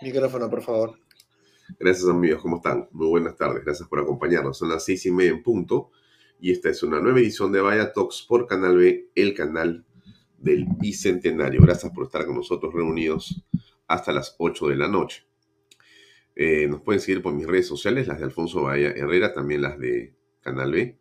Micrófono, por favor. Gracias amigos, ¿cómo están? Muy buenas tardes, gracias por acompañarnos. Son las seis y media en punto y esta es una nueva edición de Vaya Talks por Canal B, el canal del Bicentenario. Gracias por estar con nosotros reunidos hasta las 8 de la noche. Eh, nos pueden seguir por mis redes sociales, las de Alfonso Bahía Herrera, también las de Canal B,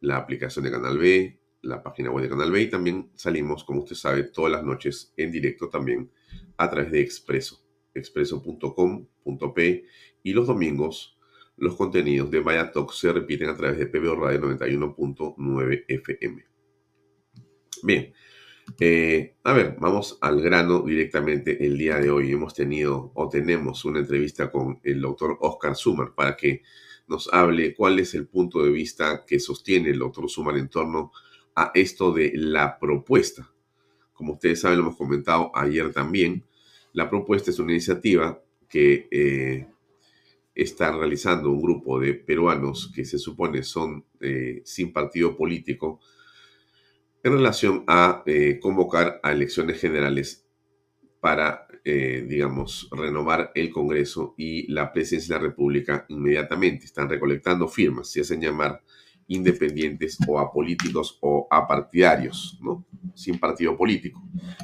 la aplicación de Canal B, la página web de Canal B y también salimos, como usted sabe, todas las noches en directo también a través de Expreso expreso.com.p y los domingos los contenidos de Vaya Talk se repiten a través de PBO Radio 91.9 FM. Bien, eh, a ver, vamos al grano directamente el día de hoy. Hemos tenido o tenemos una entrevista con el doctor Oscar Sumar para que nos hable cuál es el punto de vista que sostiene el doctor Sumar en torno a esto de la propuesta. Como ustedes saben, lo hemos comentado ayer también, la propuesta es una iniciativa que eh, está realizando un grupo de peruanos que se supone son eh, sin partido político en relación a eh, convocar a elecciones generales para, digamos, renovar el Congreso y la presidencia de la República inmediatamente. Están recolectando firmas, se hacen llamar independientes o apolíticos o apartidarios, ¿no? Sin partido político.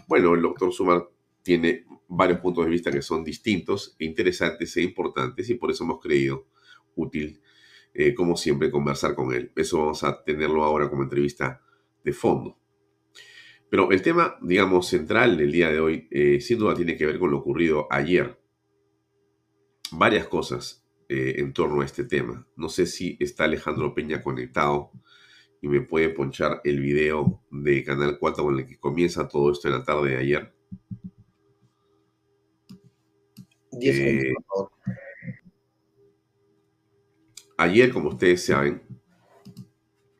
Bueno, el doctor Sumar tiene varios puntos de vista que son distintos, e interesantes e importantes y por eso hemos creído útil, eh, como siempre, conversar con él. Eso vamos a tenerlo ahora como entrevista de fondo. Pero el tema, digamos, central del día de hoy, eh, sin duda tiene que ver con lo ocurrido ayer. Varias cosas eh, en torno a este tema. No sé si está Alejandro Peña conectado y me puede ponchar el video de Canal 4 con el que comienza todo esto en la tarde de ayer. Eh, ayer, como ustedes saben,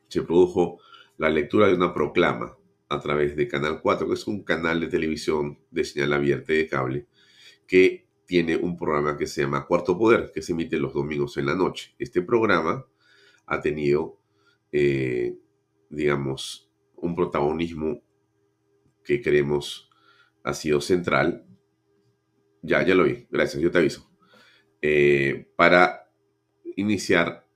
se produjo la lectura de una proclama a través de Canal 4, que es un canal de televisión de señal abierta y de cable, que tiene un programa que se llama Cuarto Poder, que se emite los domingos en la noche. Este programa ha tenido, eh, digamos, un protagonismo que creemos ha sido central ya, ya lo vi. Gracias, yo te aviso. Eh, para iniciar,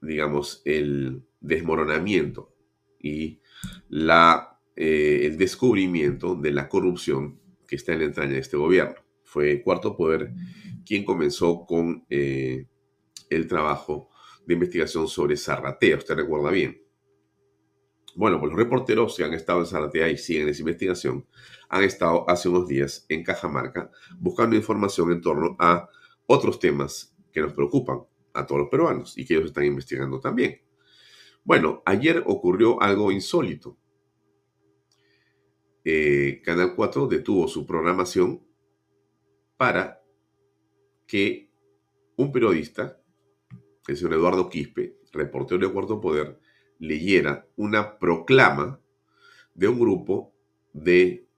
digamos, el desmoronamiento y la, eh, el descubrimiento de la corrupción que está en la entraña de este gobierno. Fue Cuarto Poder quien comenzó con eh, el trabajo de investigación sobre Zarratea, usted recuerda bien. Bueno, pues los reporteros que han estado en Zarratea y siguen esa investigación han estado hace unos días en Cajamarca buscando información en torno a otros temas que nos preocupan a todos los peruanos y que ellos están investigando también. Bueno, ayer ocurrió algo insólito. Eh, Canal 4 detuvo su programación para que un periodista, el señor Eduardo Quispe, reportero de Cuarto Poder, leyera una proclama de un grupo de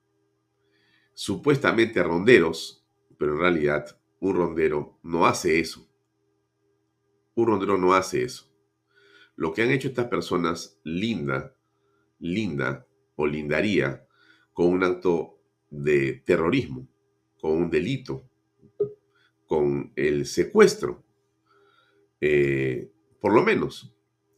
supuestamente ronderos, pero en realidad un rondero no hace eso. Un rondero no hace eso. Lo que han hecho estas personas linda, linda o lindaría con un acto de terrorismo, con un delito, con el secuestro, eh, por lo menos.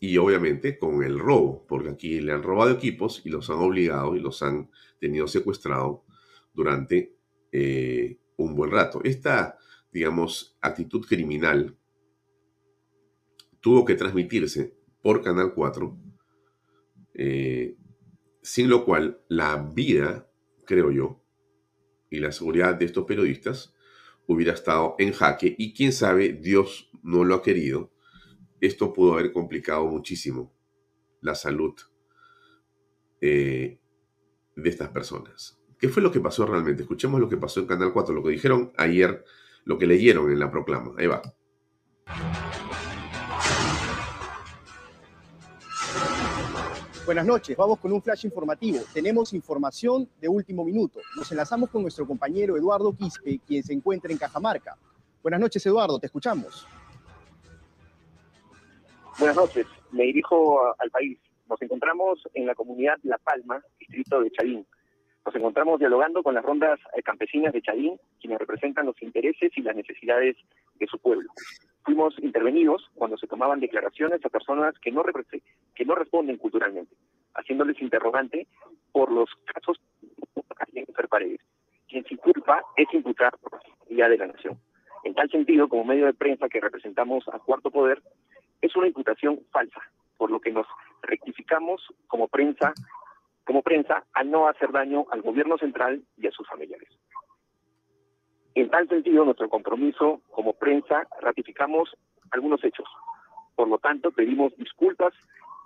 Y obviamente con el robo, porque aquí le han robado equipos y los han obligado y los han tenido secuestrado durante eh, un buen rato. Esta, digamos, actitud criminal tuvo que transmitirse por Canal 4, eh, sin lo cual la vida, creo yo, y la seguridad de estos periodistas hubiera estado en jaque y quién sabe, Dios no lo ha querido, esto pudo haber complicado muchísimo la salud eh, de estas personas. ¿Qué fue lo que pasó realmente? Escuchemos lo que pasó en Canal 4, lo que dijeron ayer, lo que leyeron en la proclama. Ahí va. Buenas noches, vamos con un flash informativo. Tenemos información de último minuto. Nos enlazamos con nuestro compañero Eduardo Quispe, quien se encuentra en Cajamarca. Buenas noches, Eduardo, te escuchamos. Buenas noches, me dirijo al país. Nos encontramos en la comunidad La Palma, distrito de Chadín. Nos encontramos dialogando con las rondas eh, campesinas de Chadín, quienes representan los intereses y las necesidades de su pueblo. Fuimos intervenidos cuando se tomaban declaraciones a personas que no, que no responden culturalmente, haciéndoles interrogante por los casos de Fer Paredes, quien sin culpa es imputar por la de la nación. En tal sentido, como medio de prensa que representamos a Cuarto Poder, es una imputación falsa, por lo que nos rectificamos como prensa, como prensa a no hacer daño al gobierno central y a sus familiares. En tal sentido, nuestro compromiso como prensa ratificamos algunos hechos. Por lo tanto, pedimos disculpas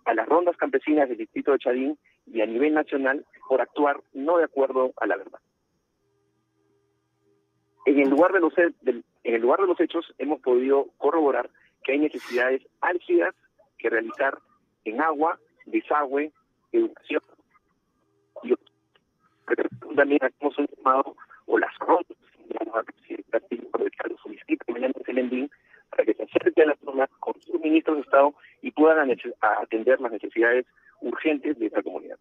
a las rondas campesinas del distrito de Chadín y a nivel nacional por actuar no de acuerdo a la verdad. En el lugar de los, en el lugar de los hechos hemos podido corroborar que hay necesidades álgidas que realizar en agua, desagüe, educación. Y también hacemos un llamado o las rondas, la presidenta de los municipios, para que se acerque a la zona con sus ministros de Estado y puedan atender las necesidades urgentes de esta comunidad.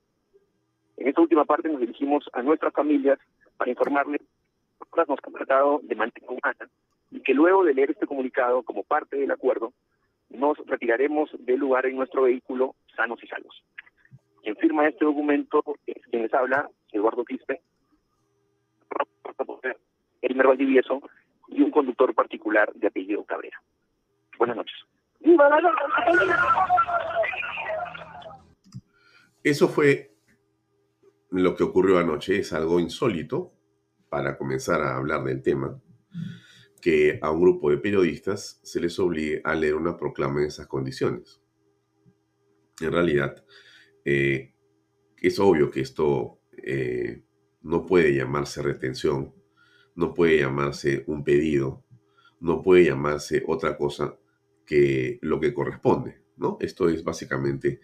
En esta última parte nos dirigimos a nuestras familias para informarles que nos han tratado de manera humana y que luego de leer este comunicado como parte del acuerdo, nos retiraremos del lugar en nuestro vehículo sanos y salvos. Quien firma este documento es quien les habla, Eduardo Quispe, Elmer Valdivieso y un conductor particular de apellido Cabrera. Buenas noches. Eso fue lo que ocurrió anoche, es algo insólito para comenzar a hablar del tema que a un grupo de periodistas se les obligue a leer una proclama en esas condiciones. En realidad, eh, es obvio que esto eh, no puede llamarse retención, no puede llamarse un pedido, no puede llamarse otra cosa que lo que corresponde, ¿no? Esto es básicamente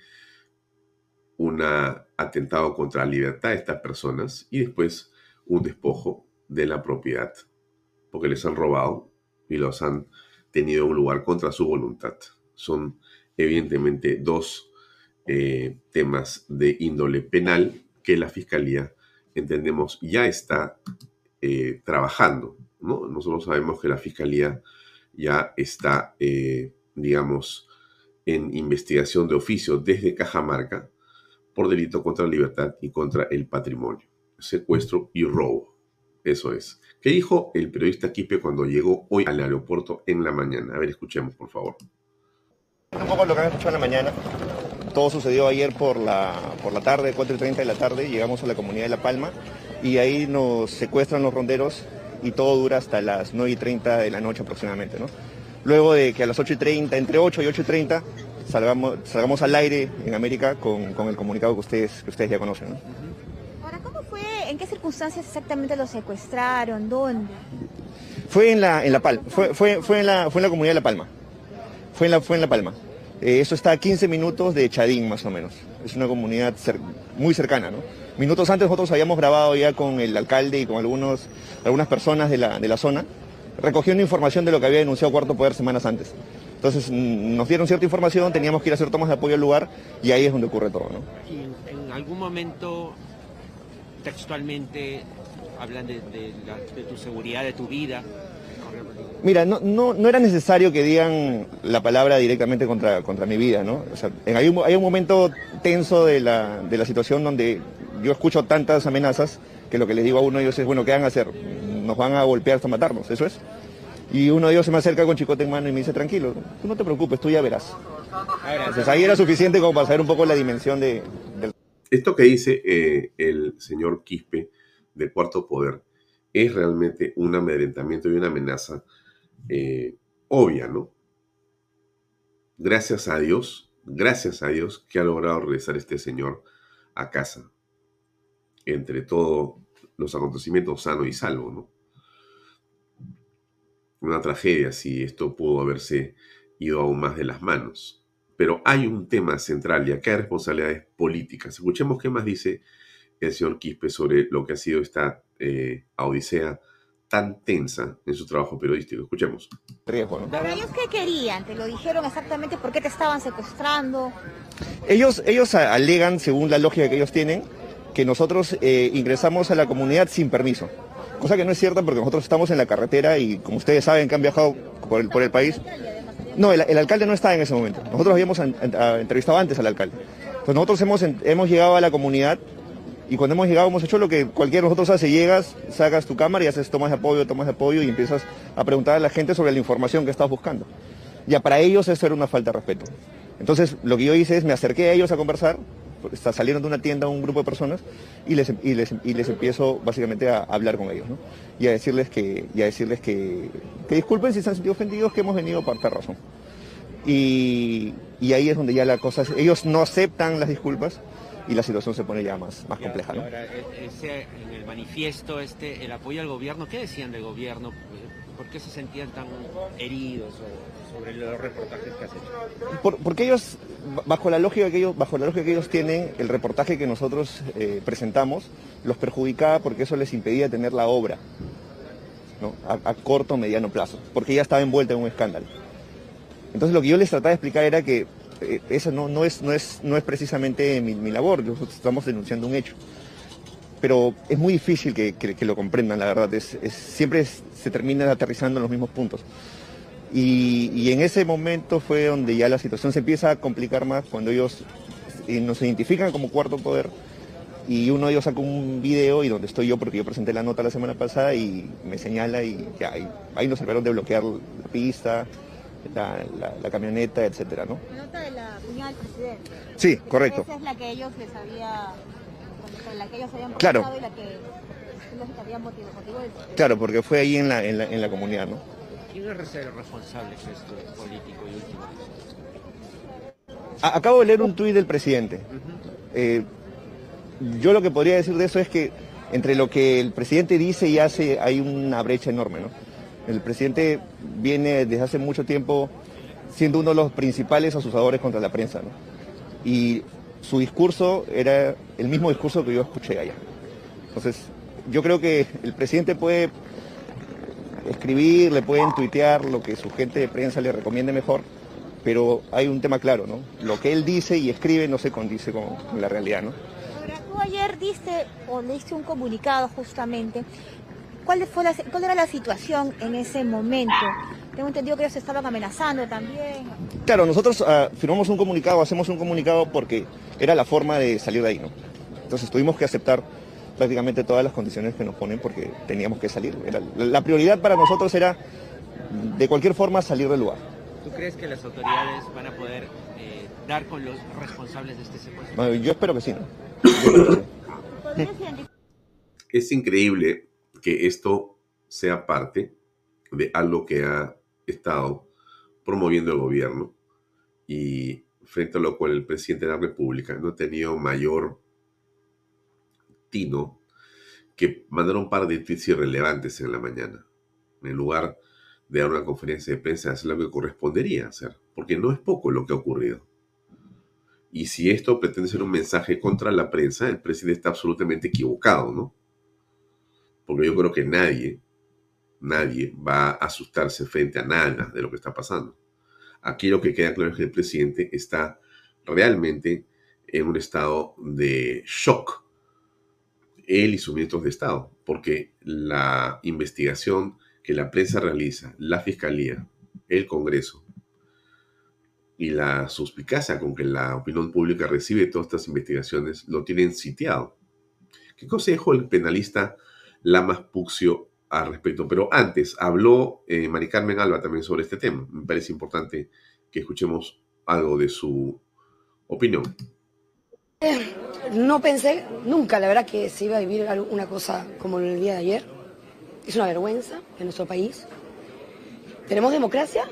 un atentado contra la libertad de estas personas y después un despojo de la propiedad porque les han robado y los han tenido en un lugar contra su voluntad. Son evidentemente dos eh, temas de índole penal que la Fiscalía, entendemos, ya está eh, trabajando. ¿no? Nosotros sabemos que la Fiscalía ya está, eh, digamos, en investigación de oficio desde Cajamarca por delito contra la libertad y contra el patrimonio, secuestro y robo. Eso es. ¿Qué dijo el periodista Quipe cuando llegó hoy al aeropuerto en la mañana? A ver, escuchemos, por favor. Un poco lo que han escuchado en la mañana. Todo sucedió ayer por la, por la tarde, 4 y 30 de la tarde. Llegamos a la comunidad de La Palma y ahí nos secuestran los ronderos y todo dura hasta las 9 y 30 de la noche aproximadamente. ¿no? Luego de que a las 8 y 30, entre 8 y 8 y 30, salgamos, salgamos al aire en América con, el comunicado que ustedes, que ustedes ya conocen. ¿no? ¿En qué circunstancias exactamente lo secuestraron? ¿Dónde? Fue en la, en la Palma, fue, fue, fue, en la, fue en la comunidad de La Palma. Fue en La, fue en la Palma. Eh, eso está a 15 minutos de Chadín, más o menos. Es una comunidad muy cercana, ¿no? Minutos antes nosotros habíamos grabado ya con el alcalde y con algunos, algunas personas de la, de la zona, recogiendo información de lo que había denunciado Cuarto Poder semanas antes. Entonces nos dieron cierta información, teníamos que ir a hacer tomas de apoyo al lugar y ahí es donde ocurre todo. ¿no? en algún momento textualmente hablan de, tu seguridad, de tu vida, Mira, no, no, no era necesario que digan la palabra directamente contra, contra mi vida, ¿no? O sea, en- hay, un, hay un momento tenso de la, de la situación donde yo escucho tantas amenazas que lo que les digo a uno de ellos es, bueno, ¿qué van a hacer? Nos van a golpear hasta matarnos, eso es. Y uno de ellos se me acerca con chicote en mano y me dice, tranquilo, tú no te preocupes, tú ya verás. Entonces ahí era suficiente como para saber un poco la dimensión de, del Esto que dice eh, el señor Quispe del Cuarto Poder es realmente un amedrentamiento y una amenaza eh, obvia, ¿no? Gracias a Dios, gracias a Dios que ha logrado regresar este señor a casa. Entre todos los acontecimientos sano y salvo, ¿no? Una tragedia si esto pudo haberse ido aún más de las manos. Pero hay un tema central y acá hay responsabilidades políticas. Escuchemos qué más dice el señor Quispe sobre lo que ha sido esta eh, odisea tan tensa en su trabajo periodístico. Escuchemos. riesgo, ¿no? Pero ellos qué querían, te lo dijeron exactamente por qué te estaban secuestrando. Ellos, ellos alegan, según la lógica que ellos tienen, que nosotros eh, ingresamos a la comunidad sin permiso. Cosa que no es cierta porque nosotros estamos en la carretera y como ustedes saben que han viajado por el, por el país. No, el, alcalde no estaba en ese momento. Nosotros habíamos entrevistado antes al alcalde. Pues nosotros hemos, hemos llegado a la comunidad y cuando hemos llegado hemos hecho lo que cualquiera de nosotros hace. Llegas, sacas tu cámara y haces tomas de apoyo, tomas de apoyo y empiezas a preguntar a la gente sobre la información que estás buscando. Ya para ellos eso era una falta de respeto. Entonces lo que yo hice es me acerqué a ellos a conversar, está- salieron de una tienda un grupo de personas y les, y les, y les empiezo básicamente a hablar con ellos, ¿no? Y a decirles que, y a decirles que, que disculpen si se han sentido ofendidos, que hemos venido por tal razón. Y, y ahí es donde ya la cosa, ellos no aceptan las disculpas y la situación se pone ya más, más compleja, ¿no? Ahora, e- ese, en el manifiesto, este, el apoyo al gobierno, ¿qué decían del gobierno? ¿Por qué se sentían tan heridos sobre los reportajes que has hecho? Por- porque ellos, bajo la lógica que ellos, bajo la lógica que ellos tienen, el reportaje que nosotros eh, presentamos los perjudicaba porque eso les impedía tener la obra ¿no? a, corto o mediano plazo, porque ya estaba envuelta en un escándalo. Entonces lo que yo les trataba de explicar era que eh, esa no, no, es, no, es, no es precisamente mi, mi labor, nosotros estamos denunciando un hecho. Pero es muy difícil que, que- que lo comprendan, la verdad. Es, es- siempre es- se termina aterrizando en los mismos puntos. Y, y en ese momento fue donde ya la situación se empieza a complicar más cuando ellos eh, nos identifican como cuarto poder y uno de ellos saca un video y donde estoy yo porque yo presenté la nota la semana pasada y me señala y ya ahí, ahí nos salvaron de bloquear la pista, la, la- la camioneta, etcétera, ¿no? La nota de la cuñada del presidente. Sí, correcto. Esa es la que ellos les había, la que ellos habían Claro. protestado y la que es la que había motivo, motivo del- Claro, porque fue ahí en la, en la, en la comunidad, ¿no? ¿Quién es el responsable de esto político y último? A- acabo de leer un tuit del presidente. Eh, yo lo que podría decir de eso es que entre lo que el presidente dice y hace hay una brecha enorme, ¿no? El presidente viene desde hace mucho tiempo siendo uno de los principales asusadores contra la prensa, ¿no? Y su discurso era el mismo discurso que yo escuché allá. Entonces, yo creo que el presidente puede escribir, le pueden tuitear lo que su gente de prensa le recomiende mejor, pero hay un tema claro, ¿no? Lo que él dice y escribe no se condice con, la realidad, ¿no? Ahora, tú ayer diste o leíste un comunicado justamente. ¿Cuál, fue la, ¿Cuál era la situación en ese momento? Tengo entendido que ellos estaban amenazando también. Claro, nosotros ah, firmamos un comunicado, hacemos un comunicado porque era la forma de salir de ahí, ¿no? Entonces tuvimos que aceptar prácticamente todas las condiciones que nos ponen porque teníamos que salir. Era- la prioridad para nosotros era, de cualquier forma, salir del lugar. ¿Tú crees que las autoridades van a poder eh, dar con los responsables de este secuestro? Bueno, Yo espero que sí, ¿no? Yo espero que sí. ¿Podrías identificar Es increíble que esto sea parte de algo que ha estado promoviendo el gobierno y frente a lo cual el presidente de la República no ha tenido mayor tino que mandar un par de tweets irrelevantes en la mañana, en lugar de dar una conferencia de prensa, hacer lo que correspondería hacer, porque no es poco lo que ha ocurrido. Y si esto pretende ser un mensaje contra la prensa, el presidente está absolutamente equivocado, ¿no? Porque yo creo que nadie, nadie va a asustarse frente a nada de lo que está pasando. Aquí lo que queda claro es que el presidente está realmente en un estado de shock, él y sus ministros de Estado, porque la investigación que la prensa realiza, la Fiscalía, el Congreso y la suspicacia con que la opinión pública recibe todas estas investigaciones lo tienen sitiado. ¿Qué consejo el penalista Lamas Puxio al respecto? Pero antes, habló eh, Mari Carmen Alba también sobre este tema. Me parece importante que escuchemos algo de su opinión. No pensé nunca, la verdad, que se iba a vivir una cosa como el día de ayer. Es una vergüenza en nuestro país. ¿Tenemos democracia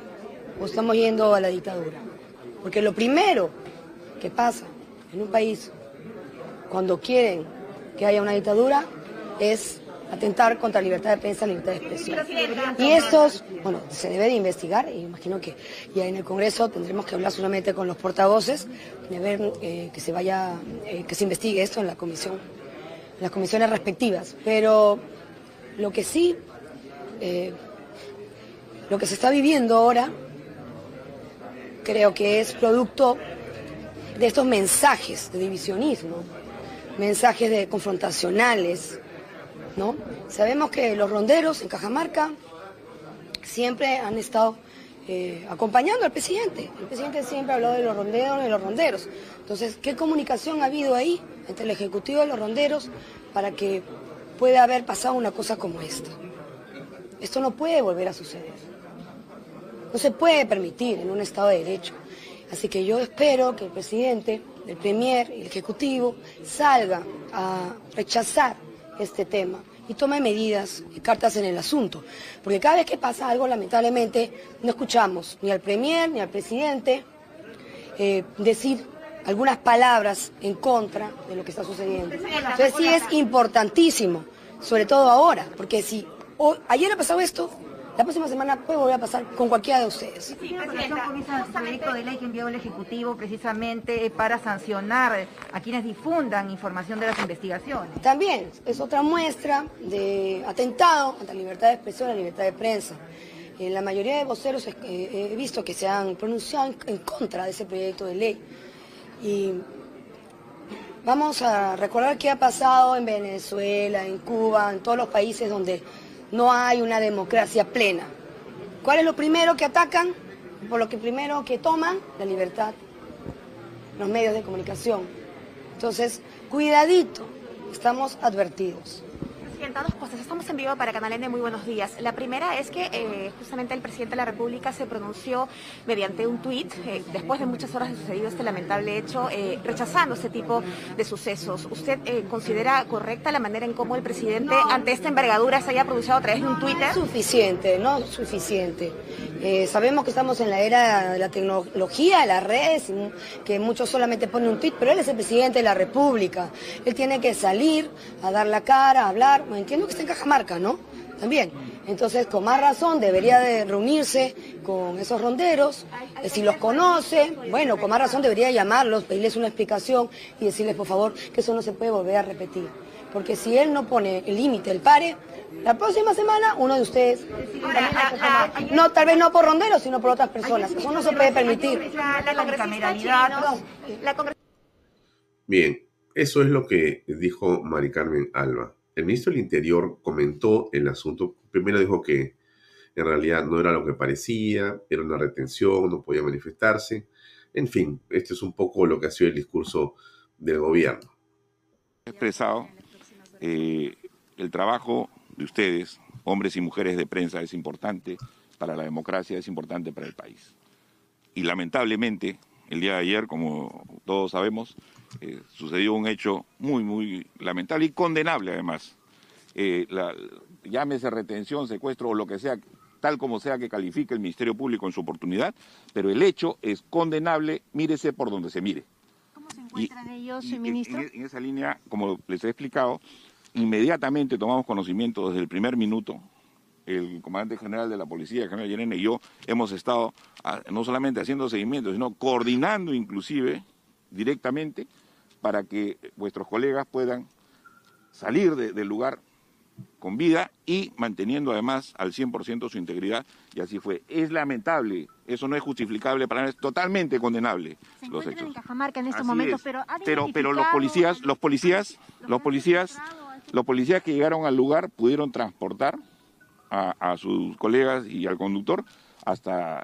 o estamos yendo a la dictadura? Porque lo primero que pasa en un país cuando quieren que haya una dictadura es atentar contra libertad de prensa, libertad de expresión. Y estos, bueno, se debe de investigar, y imagino que ya en el Congreso tendremos que hablar solamente con los portavoces, de ver eh, que se vaya, eh, que se investigue esto en la comisión, en las comisiones respectivas. Pero lo que sí, eh, lo que se está viviendo ahora, creo que es producto de estos mensajes de divisionismo, mensajes de confrontacionales, Sabemos que los ronderos en Cajamarca siempre han estado eh, acompañando al presidente. El presidente siempre ha hablado de los ronderos de los ronderos. Entonces, ¿qué comunicación ha habido ahí entre el Ejecutivo y los ronderos para que pueda haber pasado una cosa como esta? Esto no puede volver a suceder. No se puede permitir en un Estado de Derecho. Así que yo espero que el presidente, el Premier y el Ejecutivo salga a rechazar este tema y tome medidas y cartas en el asunto. Porque cada vez que pasa algo, lamentablemente, no escuchamos ni al Premier ni al presidente eh, decir algunas palabras en contra de lo que está sucediendo. Entonces sí es importantísimo, sobre todo ahora, porque si ayer ha pasado esto, la próxima semana puede volver a pasar con cualquiera de ustedes. Sí, proyecto de ley que envió el Ejecutivo precisamente para sancionar a quienes difundan información de las investigaciones. También es otra muestra de atentado ante la libertad de expresión y la libertad de prensa. En la mayoría de voceros he visto que se han pronunciado en contra de ese proyecto de ley. Y vamos a recordar qué ha pasado en Venezuela, en Cuba, en todos los países donde no hay una democracia plena. ¿Cuál es lo primero que atacan? Por lo que primero que toman, la libertad, los medios de comunicación. Entonces, cuidadito, estamos advertidos dos cosas. Estamos en vivo para Canal N, muy buenos días. La primera es que eh, justamente el presidente de la República se pronunció mediante un tuit, eh, después de muchas horas de sucedido este lamentable hecho, eh, rechazando este tipo de sucesos. ¿Usted considera correcta la manera en cómo el presidente, ante esta envergadura, se haya pronunciado a través de un Twitter? No suficiente, no suficiente. sabemos que estamos en la era de la tecnología, de las redes, que muchos solamente ponen un tuit, pero él es el presidente de la República. Él tiene que salir a dar la cara, a hablar entiendo que está en Cajamarca, ¿no? También. Entonces, con más razón, debería de reunirse con esos ronderos, eh, si los conoce, bueno, con más razón debería llamarlos, pedirles una explicación y decirles, por favor, que eso no se puede volver a repetir. Porque si él no pone el límite, el pare, la próxima semana uno de ustedes, no, tal vez no por ronderos, sino por otras personas. Eso no se puede permitir. Bien, eso es lo que dijo Mari Carmen Alba. El ministro del Interior comentó el asunto. Primero dijo que en realidad no era lo que parecía, era una retención, no podía manifestarse. En fin, este es un poco lo que ha sido el discurso del gobierno. He expresado eh, el trabajo de ustedes, hombres y mujeres de prensa, es importante para la democracia, es importante para el país. Y lamentablemente, el día de ayer, como todos sabemos, eh, sucedió un hecho muy, muy lamentable y condenable además. Eh, llámese retención, secuestro o lo que sea, tal como sea que califique el Ministerio Público en su oportunidad, pero el hecho es condenable, mírese por donde se mire. ¿Cómo se encuentran ellos, ministro? En, esa línea, como les he explicado, inmediatamente tomamos conocimiento desde el primer minuto. El comandante general de la policía, el general Yerene, y yo hemos estado ah, no solamente haciendo seguimiento, sino coordinando inclusive directamente para que vuestros colegas puedan salir del lugar con vida y manteniendo además al 100% su integridad, y así fue. Es lamentable, eso no es justificable para es totalmente condenable. Se los hechos. en Cajamarca en estos momentos, pero, pero, pero los policías, los policías, los policías, los policías que llegaron al lugar pudieron transportar a, sus colegas y al conductor hasta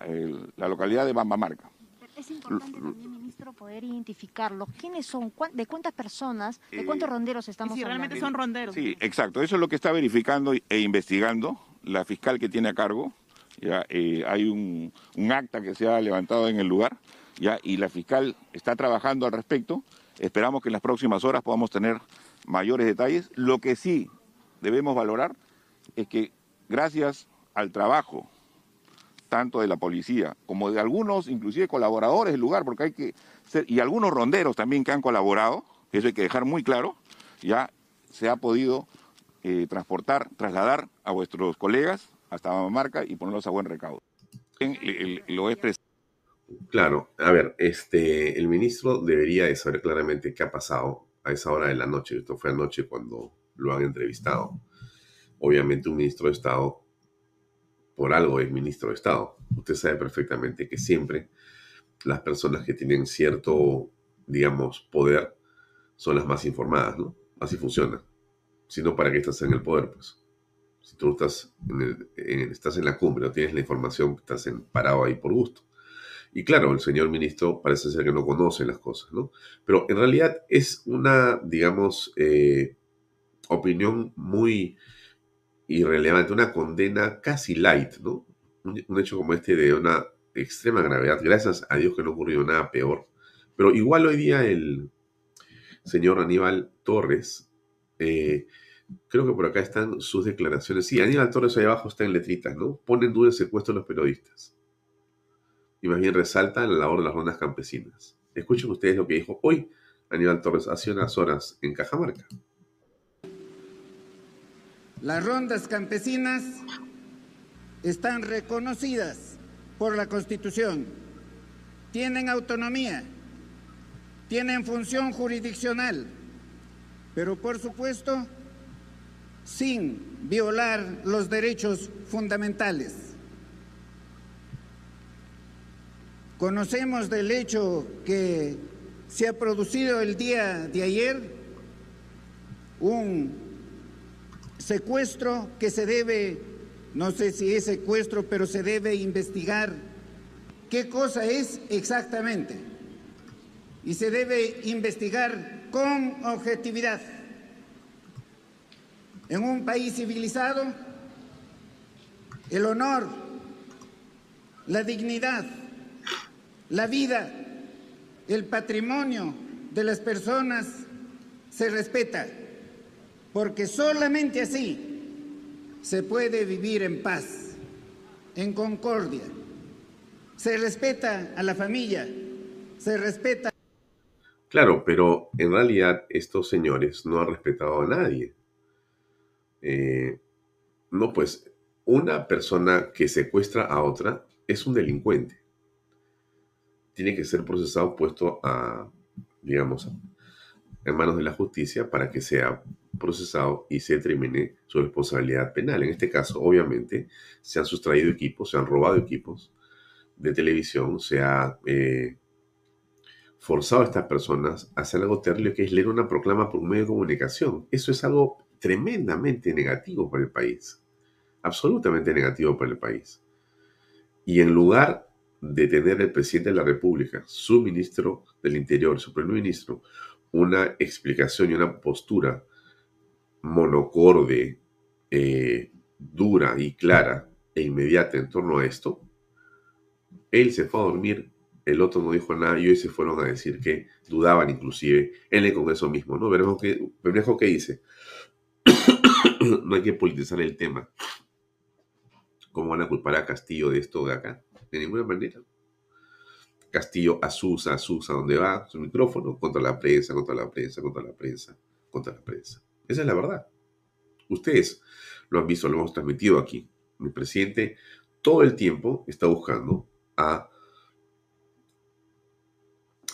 la localidad de Bambamarca. Es importante también, ministro, poder identificarlos. ¿Quiénes son? ¿De cuántas personas? ¿De cuántos eh, ronderos estamos si realmente son ronderos. Sí, exacto. Eso es lo que está verificando e investigando la fiscal que tiene a cargo. Ya, eh, hay un, un, acta que se ha levantado en el lugar ya, y la fiscal está trabajando al respecto. Esperamos que en las próximas horas podamos tener mayores detalles. Lo que sí debemos valorar es que gracias al trabajo tanto de la policía como de algunos, inclusive colaboradores del lugar, porque hay que ser, y algunos ronderos también que han colaborado, eso hay que dejar muy claro, ya se ha podido eh, transportar, trasladar a vuestros colegas hasta Mamamarca y ponerlos a buen recaudo. lo he Claro, a ver, este, el ministro debería de saber claramente qué ha pasado a esa hora de la noche. Esto fue anoche cuando lo han entrevistado. Obviamente un ministro de Estado, por algo es ministro de Estado. Usted sabe perfectamente que siempre las personas que tienen cierto, digamos, poder son las más informadas, ¿no? Así funciona. Si no, ¿para qué estás en el poder? Pues si tú estás en, estás en la cumbre, no tienes la información, estás en, parado ahí por gusto. Y claro, el señor ministro parece ser que no conoce las cosas, ¿no? Pero en realidad es una, digamos, eh, opinión muy irrelevante, una condena casi light, ¿no? Un, hecho como este de una extrema gravedad, gracias a Dios que no ocurrió nada peor. Pero igual hoy día el señor Aníbal Torres, eh, creo que por acá están sus declaraciones. Sí, Aníbal Torres ahí abajo está en letritas, ¿no? Pone en duda el secuestro de los periodistas y más bien resalta la labor de las rondas campesinas. Escuchen ustedes lo que dijo hoy Aníbal Torres hace unas horas en Cajamarca. Las rondas campesinas están reconocidas por la Constitución, tienen autonomía, tienen función jurisdiccional, pero por supuesto sin violar los derechos fundamentales. Conocemos del hecho que se ha producido el día de ayer un secuestro que se debe, no sé si es secuestro, pero se debe investigar qué cosa es exactamente. Y se debe investigar con objetividad. En un país civilizado, el honor, la dignidad, la vida, el patrimonio de las personas se respeta, porque solamente así se puede vivir en paz, en concordia. Se respeta a la familia, se respeta. Claro, pero en realidad estos señores no han respetado a nadie. Eh, no, pues una persona que secuestra a otra es un delincuente tiene que ser procesado, puesto a, digamos, en manos de la justicia para que sea procesado y se determine su responsabilidad penal. En este caso, obviamente, se han sustraído equipos, se han robado equipos de televisión, se ha eh, forzado a estas personas a hacer algo terrible que es leer una proclama por un medio de comunicación. Eso es algo tremendamente negativo para el país, absolutamente negativo para el país. Y en lugar de tener el presidente de la República, su ministro del Interior, su primer ministro, una explicación y una postura monocorde, eh, dura y clara e inmediata en torno a esto, él se fue a dormir, el otro no dijo nada y hoy se fueron a decir que dudaban inclusive en el Congreso mismo, ¿no? Veremos qué, veremos qué dice. no hay que politizar el tema. ¿Cómo van a culpar a Castillo de esto de acá? de ninguna manera. Castillo asusa, asusa donde va su micrófono contra la prensa, contra la prensa, contra la prensa, contra la prensa. Esa es la verdad. Ustedes lo han visto, lo hemos transmitido aquí. Mi presidente todo el tiempo está buscando a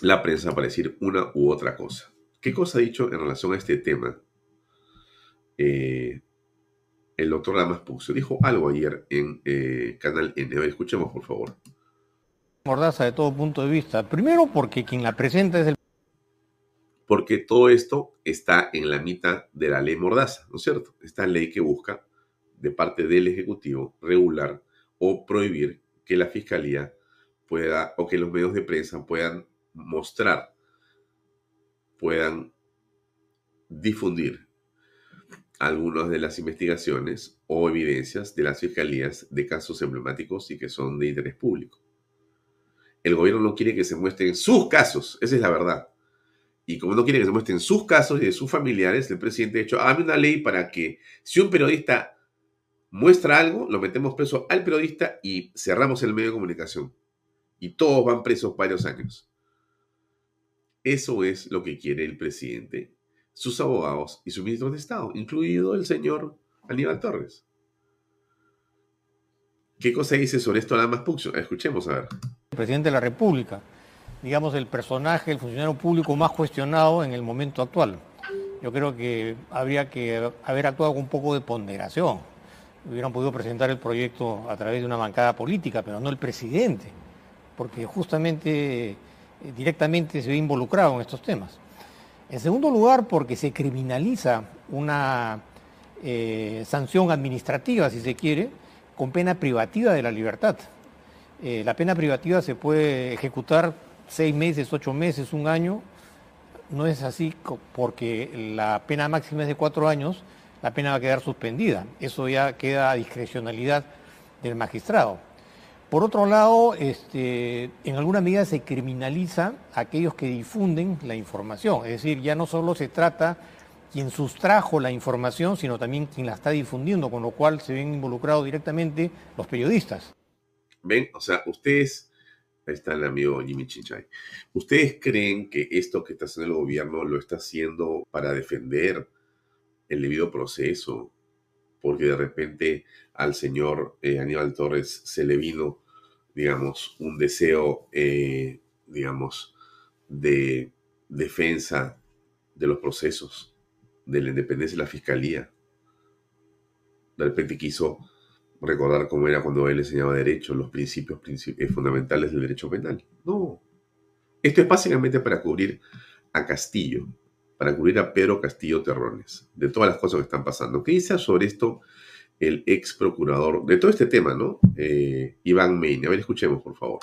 la prensa para decir una u otra cosa. ¿Qué cosa ha dicho en relación a este tema? Eh, el doctor Damas Puxo dijo algo ayer en eh, Canal N. Escuchemos, por favor. Mordaza de todo punto de vista. Primero porque quien la presenta es el... Porque todo esto está en la mitad de la ley Mordaza, ¿no es cierto? Esta ley que busca de parte del Ejecutivo regular o prohibir que la Fiscalía pueda o que los medios de prensa puedan mostrar, puedan difundir algunas de las investigaciones o evidencias de las fiscalías de casos emblemáticos y que son de interés público. El gobierno no quiere que se muestren sus casos, esa es la verdad. Y como no quiere que se muestren sus casos y de sus familiares, el presidente ha hecho, hágame una ley para que si un periodista muestra algo, lo metemos preso al periodista y cerramos el medio de comunicación. Y todos van presos varios años. Eso es lo que quiere el presidente, sus abogados y sus ministros de Estado, incluido el señor Aníbal Torres. ¿Qué cosa dice sobre esto más Puxo? Escuchemos a ver. El presidente de la República, digamos el personaje, el funcionario público más cuestionado en el momento actual. Yo creo que habría que haber actuado con un poco de ponderación hubieran podido presentar el proyecto a través de una bancada política, pero no el presidente, porque justamente eh, directamente se ve involucrado en estos temas. En segundo lugar, porque se criminaliza una eh, sanción administrativa, si se quiere, con pena privativa de la libertad. Eh, la pena privativa se puede ejecutar seis meses, ocho meses, un año. No es así porque la pena máxima es de cuatro años la pena va a quedar suspendida. Eso ya queda a discrecionalidad del magistrado. Por otro lado, este, en alguna medida se criminaliza a aquellos que difunden la información. Es decir, ya no solo se trata quien sustrajo la información, sino también quien la está difundiendo, con lo cual se ven involucrados directamente los periodistas. Ven, o sea, ustedes, ahí está el amigo Jimmy Chinchay, ¿ustedes creen que esto que está haciendo el gobierno lo está haciendo para defender el debido proceso, porque de repente al señor eh, Aníbal Torres se le vino, digamos, un deseo, eh, digamos, de defensa de los procesos, de la independencia de la fiscalía. De repente quiso recordar cómo era cuando él enseñaba derecho, los principios, eh, fundamentales del derecho penal. No. Esto es básicamente para cubrir a Castillo, para cubrir a Pedro Castillo Terrones, de todas las cosas que están pasando. ¿Qué dice sobre esto el ex procurador de todo este tema, ¿no? Eh, Iván Main. A ver, escuchemos, por favor.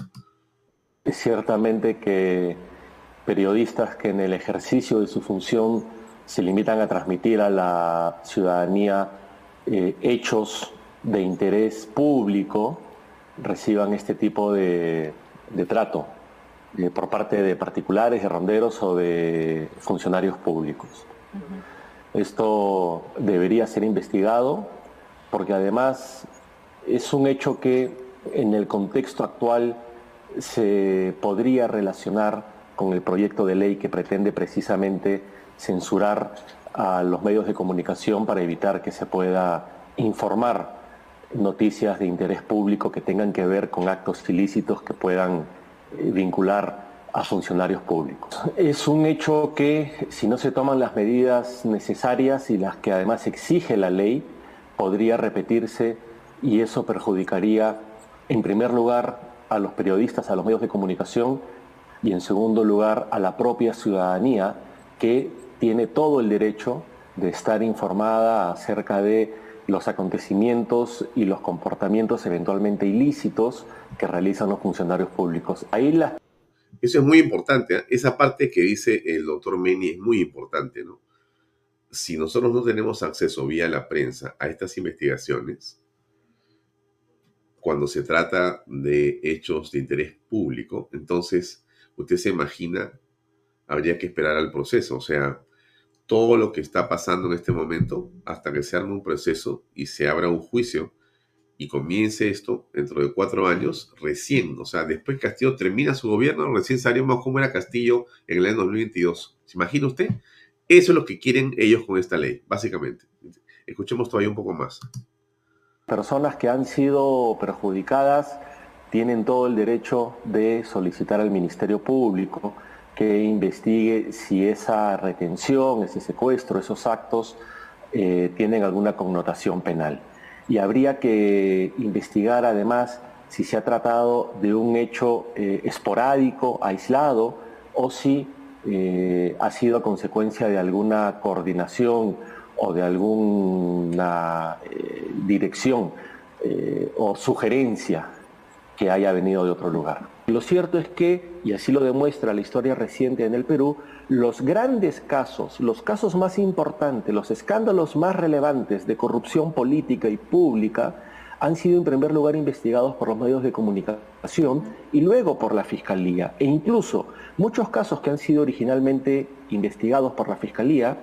Ciertamente que periodistas que en el ejercicio de su función se limitan a transmitir a la ciudadanía eh, hechos de interés público reciban este tipo de trato. Eh, por parte de particulares, de ronderos o de funcionarios públicos. Esto debería ser investigado porque además es un hecho que en el contexto actual se podría relacionar con el proyecto de ley que pretende precisamente censurar a los medios de comunicación para evitar que se pueda informar noticias de interés público que tengan que ver con actos ilícitos que puedan eh, vincular a funcionarios públicos. Es un hecho que si no se toman las medidas necesarias y las que además exige la ley, podría repetirse y eso perjudicaría en primer lugar a los periodistas, a los medios de comunicación y en segundo lugar a la propia ciudadanía que tiene todo el derecho de estar informada acerca de los acontecimientos y los comportamientos eventualmente ilícitos que realizan los funcionarios públicos. Ahí la... Eso es muy importante. ¿eh? Esa parte que dice el doctor Meni es muy importante. ¿no? Si nosotros no tenemos acceso vía la prensa a estas investigaciones, cuando se trata de hechos de interés público, entonces usted se imagina, habría que esperar al proceso. O sea, todo lo que está pasando en este momento hasta que se arme un proceso y se abra un juicio y comience esto dentro de cuatro años, recién, o sea, después Castillo termina su gobierno, recién salimos cómo era Castillo en el año 2022. ¿Se imagina usted? Eso es lo que quieren ellos con esta ley, básicamente. Escuchemos todavía un poco más. Personas que han sido perjudicadas tienen todo el derecho de solicitar al Ministerio Público que investigue si esa retención, ese secuestro, esos actos eh, tienen alguna connotación penal. Y habría que investigar además si se ha tratado de un hecho eh, esporádico, aislado, o si eh, ha sido consecuencia de alguna coordinación o de alguna dirección o sugerencia que haya venido de otro lugar. Lo cierto es que, y así lo demuestra la historia reciente en el Perú, los grandes casos, los casos más importantes, los escándalos más relevantes de corrupción política y pública han sido en primer lugar investigados por los medios de comunicación y luego por la Fiscalía. E incluso muchos casos que han sido originalmente investigados por la Fiscalía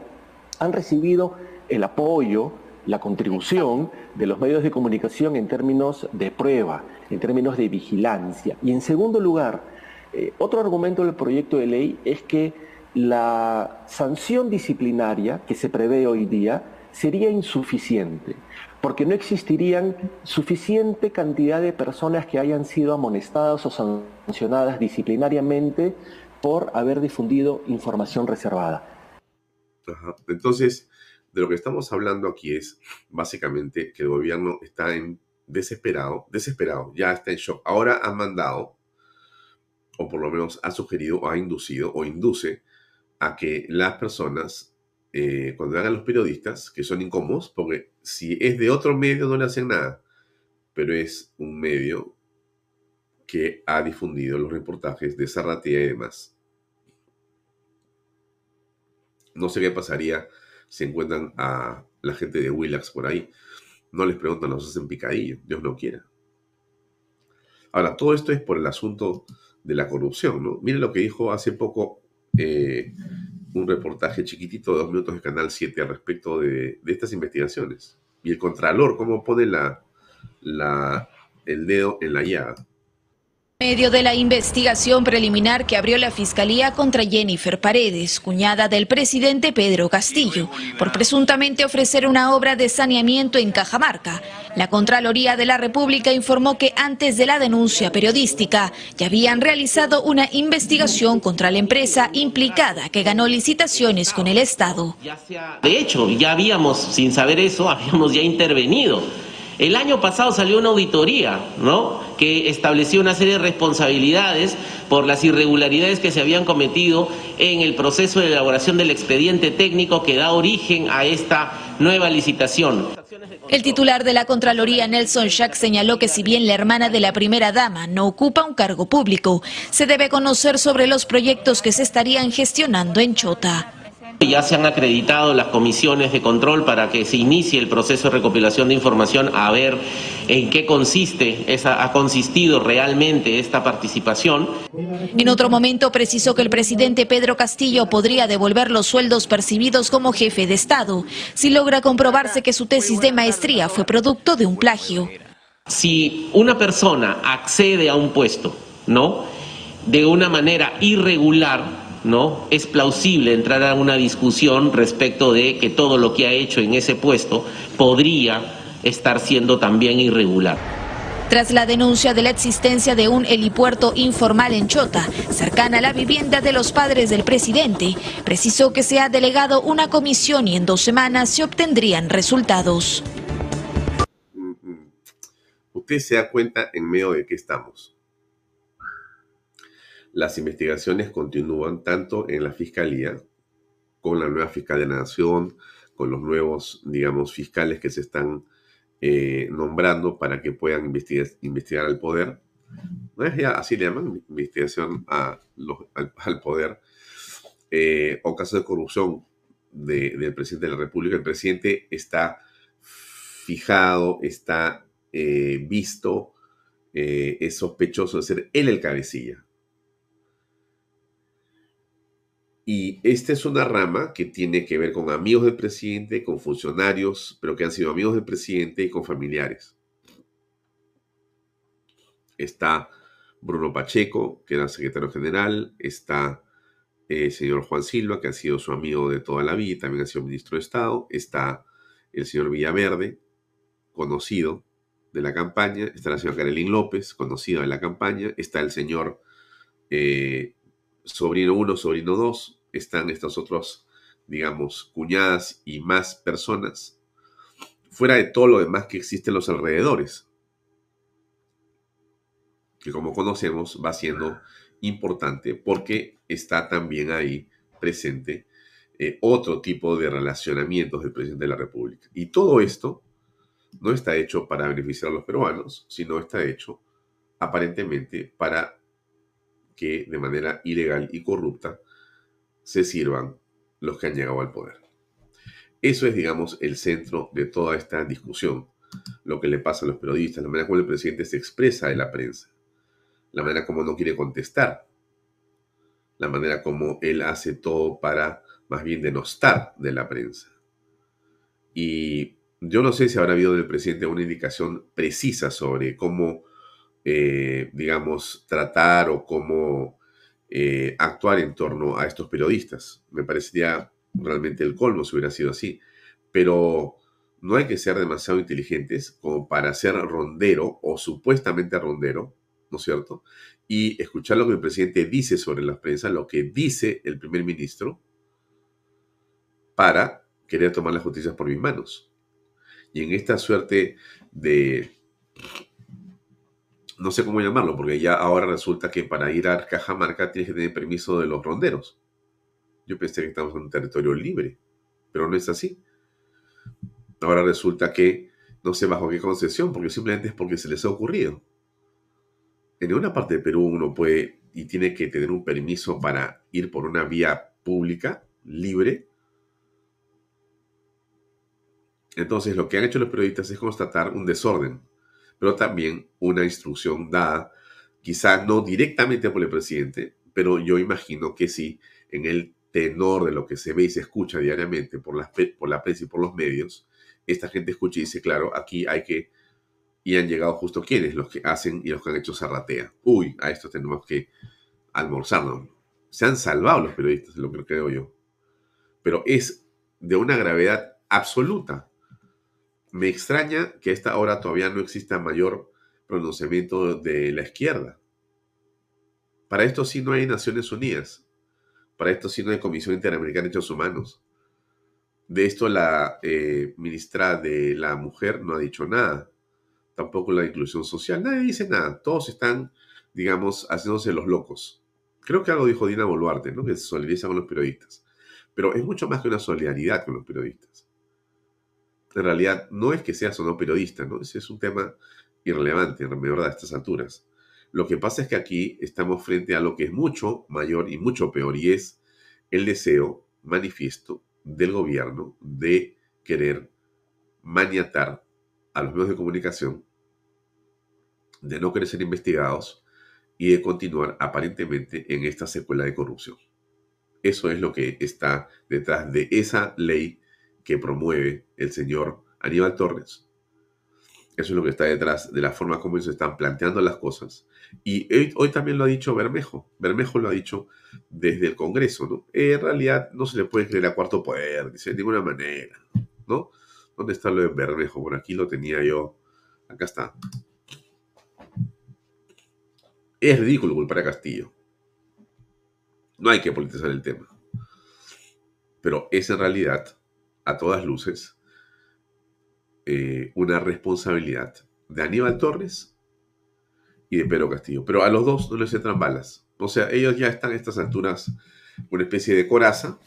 han recibido el apoyo, la contribución de los medios de comunicación en términos de prueba, en términos de vigilancia. Y en segundo lugar, eh, otro argumento del proyecto de ley es que la sanción disciplinaria que se prevé hoy día sería insuficiente, porque no existirían suficiente cantidad de personas que hayan sido amonestadas o sancionadas disciplinariamente por haber difundido información reservada. Entonces, de lo que estamos hablando aquí es básicamente que el gobierno está en desesperado, desesperado, ya está en shock. Ahora ha mandado, o por lo menos ha sugerido, o ha inducido, o induce a que las personas, eh, cuando hagan los periodistas, que son incómodos, porque si es de otro medio no le hacen nada, pero es un medio que ha difundido los reportajes de Zarratea y demás. No sé qué pasaría si encuentran a la gente de Willax por ahí. No les preguntan, los hacen picadillo, Dios no quiera. Ahora, todo esto es por el asunto de la corrupción, ¿no? Miren lo que dijo hace poco eh, un reportaje chiquitito de dos minutos de Canal 7 al respecto de, estas investigaciones. Y el Contralor, cómo pone la, la, el dedo en la llaga medio de la investigación preliminar que abrió la Fiscalía contra Jennifer Paredes, cuñada del presidente Pedro Castillo, por presuntamente ofrecer una obra de saneamiento en Cajamarca. La Contraloría de la República informó que antes de la denuncia periodística ya habían realizado una investigación contra la empresa implicada que ganó licitaciones con el Estado. De hecho, ya habíamos, sin saber eso, habíamos ya intervenido el año pasado salió una auditoría, ¿no? Que estableció una serie de responsabilidades por las irregularidades que se habían cometido en el proceso de elaboración del expediente técnico que da origen a esta nueva licitación. El titular de la Contraloría, Nelson Schack, señaló que si bien la hermana de la primera dama no ocupa un cargo público, se debe conocer sobre los proyectos que se estarían gestionando en Chota. Ya se han acreditado las comisiones de control para que se inicie el proceso de recopilación de información a ver en qué consiste, esa, ha consistido realmente esta participación. En otro momento precisó que el presidente Pedro Castillo podría devolver los sueldos percibidos como jefe de Estado si logra comprobarse que su tesis de maestría fue producto de un plagio. Si una persona accede a un puesto, ¿no? De una manera irregular, ¿no? Es plausible entrar a una discusión respecto de que todo lo que ha hecho en ese puesto podría estar siendo también irregular. Tras la denuncia de la existencia de un helipuerto informal en Chota, cercana a la vivienda de los padres del presidente, precisó que se ha delegado una comisión y en dos semanas se obtendrían resultados. Usted se da cuenta en medio de qué estamos. Las investigaciones continúan tanto en la Fiscalía, con la nueva Fiscal de la Nación, con los nuevos, digamos, fiscales que se están eh, nombrando para que puedan investigar, al poder. ¿No es ya así le llaman? Investigación al, poder. Eh, o casos de corrupción del presidente de la República. El presidente está fijado, está eh, visto, es sospechoso de ser él el cabecilla. Y esta es una rama que tiene que ver con amigos del presidente, con funcionarios, pero que han sido amigos del presidente y con familiares. Está Bruno Pacheco, que era secretario general, está el señor Juan Silva, que ha sido su amigo de toda la vida y también ha sido ministro de Estado, está el señor Villaverde, conocido de la campaña, está la señora Carolín López, conocido de la campaña, está el señor eh, sobrino 1, sobrino 2, están estos otros, digamos, cuñadas y más personas, fuera de todo lo demás que existe en los alrededores, que como conocemos va siendo importante porque está también ahí presente eh, otro tipo de relacionamientos del presidente de la República. Y todo esto no está hecho para beneficiar a los peruanos, sino está hecho aparentemente para que de manera ilegal y corrupta se sirvan los que han llegado al poder. Eso es, digamos, el centro de toda esta discusión, lo que le pasa a los periodistas, la manera como el presidente se expresa en la prensa, la manera como no quiere contestar, la manera como él hace todo para más bien denostar de la prensa. Y yo no sé si habrá habido del presidente una indicación precisa sobre cómo, eh, digamos, tratar o cómo eh, actuar en torno a estos periodistas. Me parecería realmente el colmo si hubiera sido así. Pero no hay que ser demasiado inteligentes como para ser rondero o supuestamente rondero, ¿no es cierto? Y escuchar lo que el presidente dice sobre la prensa, lo que dice el primer ministro, para querer tomar las justicias por mis manos. Y en esta suerte de, no sé cómo llamarlo, porque ya ahora resulta que para ir a Cajamarca tienes que tener permiso de los ronderos. Yo pensé que estamos en un territorio libre, pero no es así. Ahora resulta que no sé bajo qué concesión, porque simplemente es porque se les ha ocurrido. En una parte de Perú uno puede y tiene que tener un permiso para ir por una vía pública, libre, entonces, lo que han hecho los periodistas es constatar un desorden, pero también una instrucción dada, quizá no directamente por el presidente, pero yo imagino que sí, en el tenor de lo que se ve y se escucha diariamente por la, por la prensa y por los medios, esta gente escucha y dice, claro, aquí hay que, y han llegado justo quienes, los que hacen y los que han hecho zarratea. Uy, a esto tenemos que almorzarnos. Se han salvado los periodistas, es lo que creo yo. Pero es de una gravedad absoluta me extraña que a esta hora todavía no exista mayor pronunciamiento de la izquierda. Para esto sí no hay Naciones Unidas. Para esto sí no hay Comisión Interamericana de Derechos Humanos. De esto la eh, ministra de la Mujer no ha dicho nada. Tampoco la inclusión social. Nadie dice nada. Todos están, digamos, haciéndose los locos. Creo que algo dijo Dina Boluarte, ¿no? Que se solidariza con los periodistas. Pero es mucho más que una solidaridad con los periodistas en realidad no es que seas o no periodista, ¿no? Ese es un tema irrelevante, en verdad, a estas alturas. Lo que pasa es que aquí estamos frente a lo que es mucho mayor y mucho peor, y es el deseo manifiesto del gobierno de querer maniatar a los medios de comunicación, de no querer ser investigados y de continuar aparentemente en esta secuela de corrupción. Eso es lo que está detrás de esa ley que promueve el señor Aníbal Torres. Eso es lo que está detrás de la forma como se están planteando las cosas. Y hoy, también lo ha dicho Bermejo. Bermejo lo ha dicho desde el Congreso, ¿no? En realidad no se le puede creer a cuarto poder, dice, de ninguna manera, ¿no? ¿Dónde está lo de Bermejo? Bueno, aquí lo tenía yo. Acá está. Es ridículo culpar a Castillo. No hay que politizar el tema. Pero es en realidad a todas luces eh, una responsabilidad de Aníbal Torres y de Pedro Castillo. Pero a los dos no les entran balas. O sea, ellos ya están a estas alturas una especie de coraza.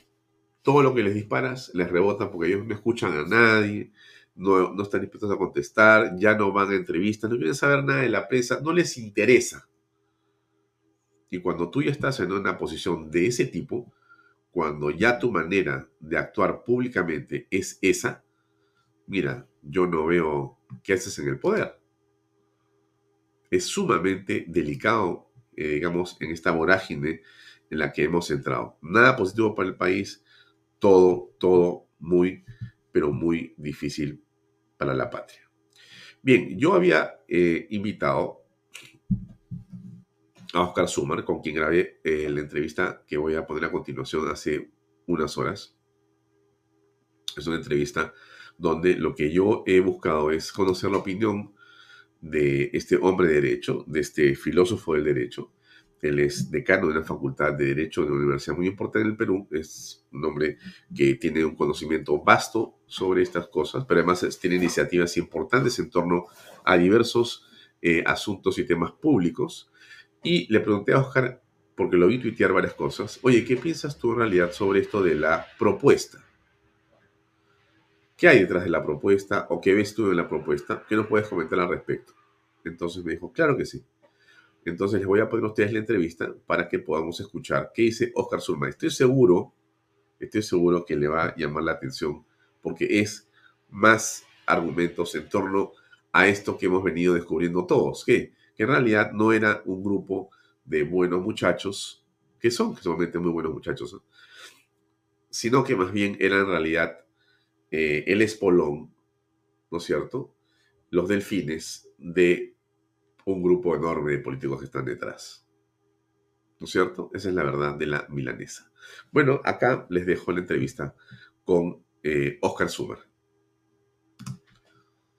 Todo lo que les disparas les rebota porque ellos no escuchan a nadie, no, no están dispuestos a contestar, ya no van a entrevistas, no quieren saber nada de la prensa, no les interesa. Y cuando tú ya estás en una posición de ese tipo, cuando ya tu manera de actuar públicamente es esa, mira, yo no veo qué haces en el poder. Es sumamente delicado, eh, digamos, en esta vorágine en la que hemos entrado. Nada positivo para el país, todo, todo muy, pero muy difícil para la patria. Bien, yo había eh, invitado a Oscar Sumar, con quien grabé eh, la entrevista que voy a poner a continuación hace unas horas. Es una entrevista donde lo que yo he buscado es conocer la opinión de este hombre de derecho, de este filósofo del derecho. Él es decano de una facultad de derecho de una universidad muy importante en el Perú. Es un hombre que tiene un conocimiento vasto sobre estas cosas, pero además tiene iniciativas importantes en torno a diversos eh, asuntos y temas públicos y le pregunté a Oscar porque lo vi tuitear varias cosas. Oye, ¿qué piensas tú en realidad sobre esto de la propuesta? ¿Qué hay detrás de la propuesta o qué ves tú en la propuesta? ¿Qué nos puedes comentar al respecto? Entonces me dijo, claro que sí. Entonces les voy a poner a ustedes la entrevista para que podamos escuchar qué dice Oscar Zulma. Estoy seguro, estoy seguro que le va a llamar la atención porque es más argumentos en torno a esto que hemos venido descubriendo todos, que, que en realidad no era un grupo de buenos muchachos, que son sumamente muy buenos muchachos, sino que más bien era en realidad eh, el espolón, ¿no es cierto? Los delfines de un grupo enorme de políticos que están detrás. ¿No es cierto? Esa es la verdad de la milanesa. Bueno, acá les dejo la entrevista con eh, Oscar Sumer.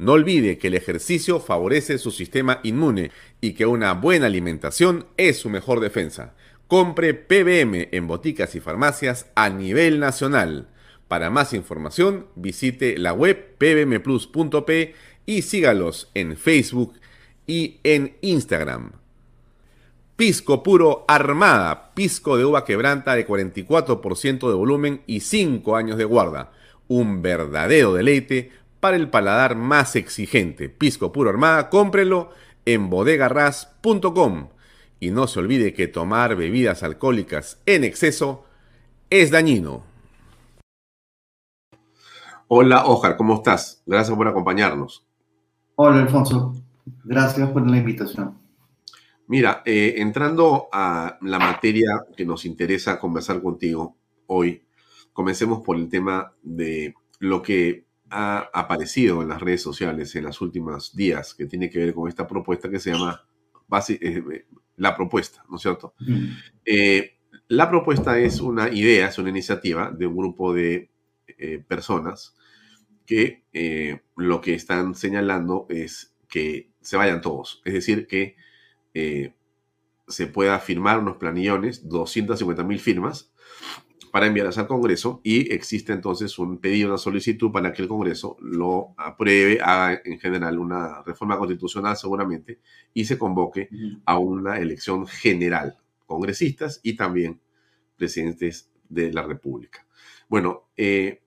No olvide que el ejercicio favorece su sistema inmune y que una buena alimentación es su mejor defensa. Compre PBM en boticas y farmacias a nivel nacional. Para más información, visite la web pbmplus.p y sígalos en Facebook y en Instagram. Pisco puro Armada, pisco de uva quebranta de 44% de volumen y 5 años de guarda. Un verdadero deleite para el paladar más exigente. Pisco Puro Armada, cómprelo en bodegarras.com. Y no se olvide que tomar bebidas alcohólicas en exceso es dañino. Hola, Ojar, ¿cómo estás? Gracias por acompañarnos. Hola, Alfonso. Gracias por la invitación. Mira, eh, entrando a la materia que nos interesa conversar contigo hoy, comencemos por el tema de lo que ha aparecido en las redes sociales en los últimos días que tiene que ver con esta propuesta que se llama eh, la propuesta, ¿no es cierto? Eh, la propuesta es una idea, es una iniciativa de un grupo de eh, personas que lo que están señalando es que se vayan todos, es decir, que se pueda firmar unos planillones, 250 mil firmas, para enviarlas al Congreso y existe entonces un pedido, una solicitud para que el Congreso lo apruebe, haga en general una reforma constitucional seguramente y se convoque a una elección general, congresistas y también presidentes de la República. Bueno, eh,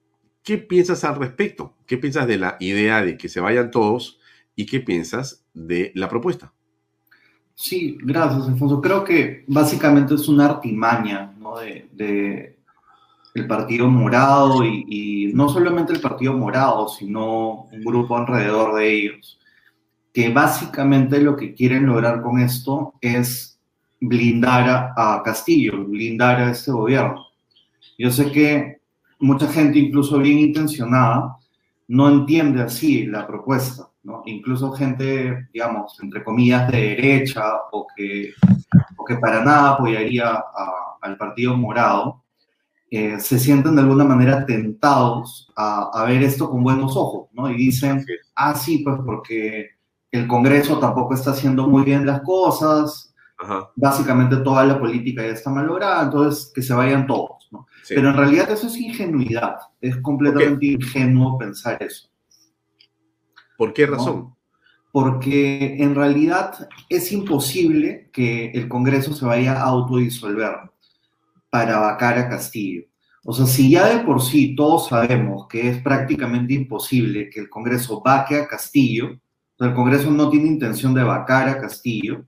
¿qué piensas al respecto? ¿Qué piensas de la idea de que se vayan todos y qué piensas de la propuesta? Sí, gracias, Alfonso. Creo que básicamente es una artimaña ¿no? de, el Partido Morado y, no solamente el Partido Morado, sino un grupo alrededor de ellos, que básicamente lo que quieren lograr con esto es blindar a, Castillo, blindar a este gobierno. Yo sé que mucha gente, incluso bien intencionada, no entiende así la propuesta, ¿no? Incluso gente, digamos, entre comillas, de derecha o que, o que para nada apoyaría al Partido Morado, eh, se sienten de alguna manera tentados a, ver esto con buenos ojos, ¿no? Y dicen, ah, sí, pues porque el Congreso tampoco está haciendo muy bien las cosas, básicamente toda la política ya está malograda, entonces que se vayan todos, ¿no? Pero en realidad eso es ingenuidad, es completamente ingenuo pensar eso. ¿Por qué razón? Porque en realidad es imposible que el Congreso se vaya a autodisolver para vacar a Castillo. O sea, si ya de por sí todos sabemos que es prácticamente imposible que el Congreso vaque a Castillo, o el Congreso no tiene intención de vacar a Castillo,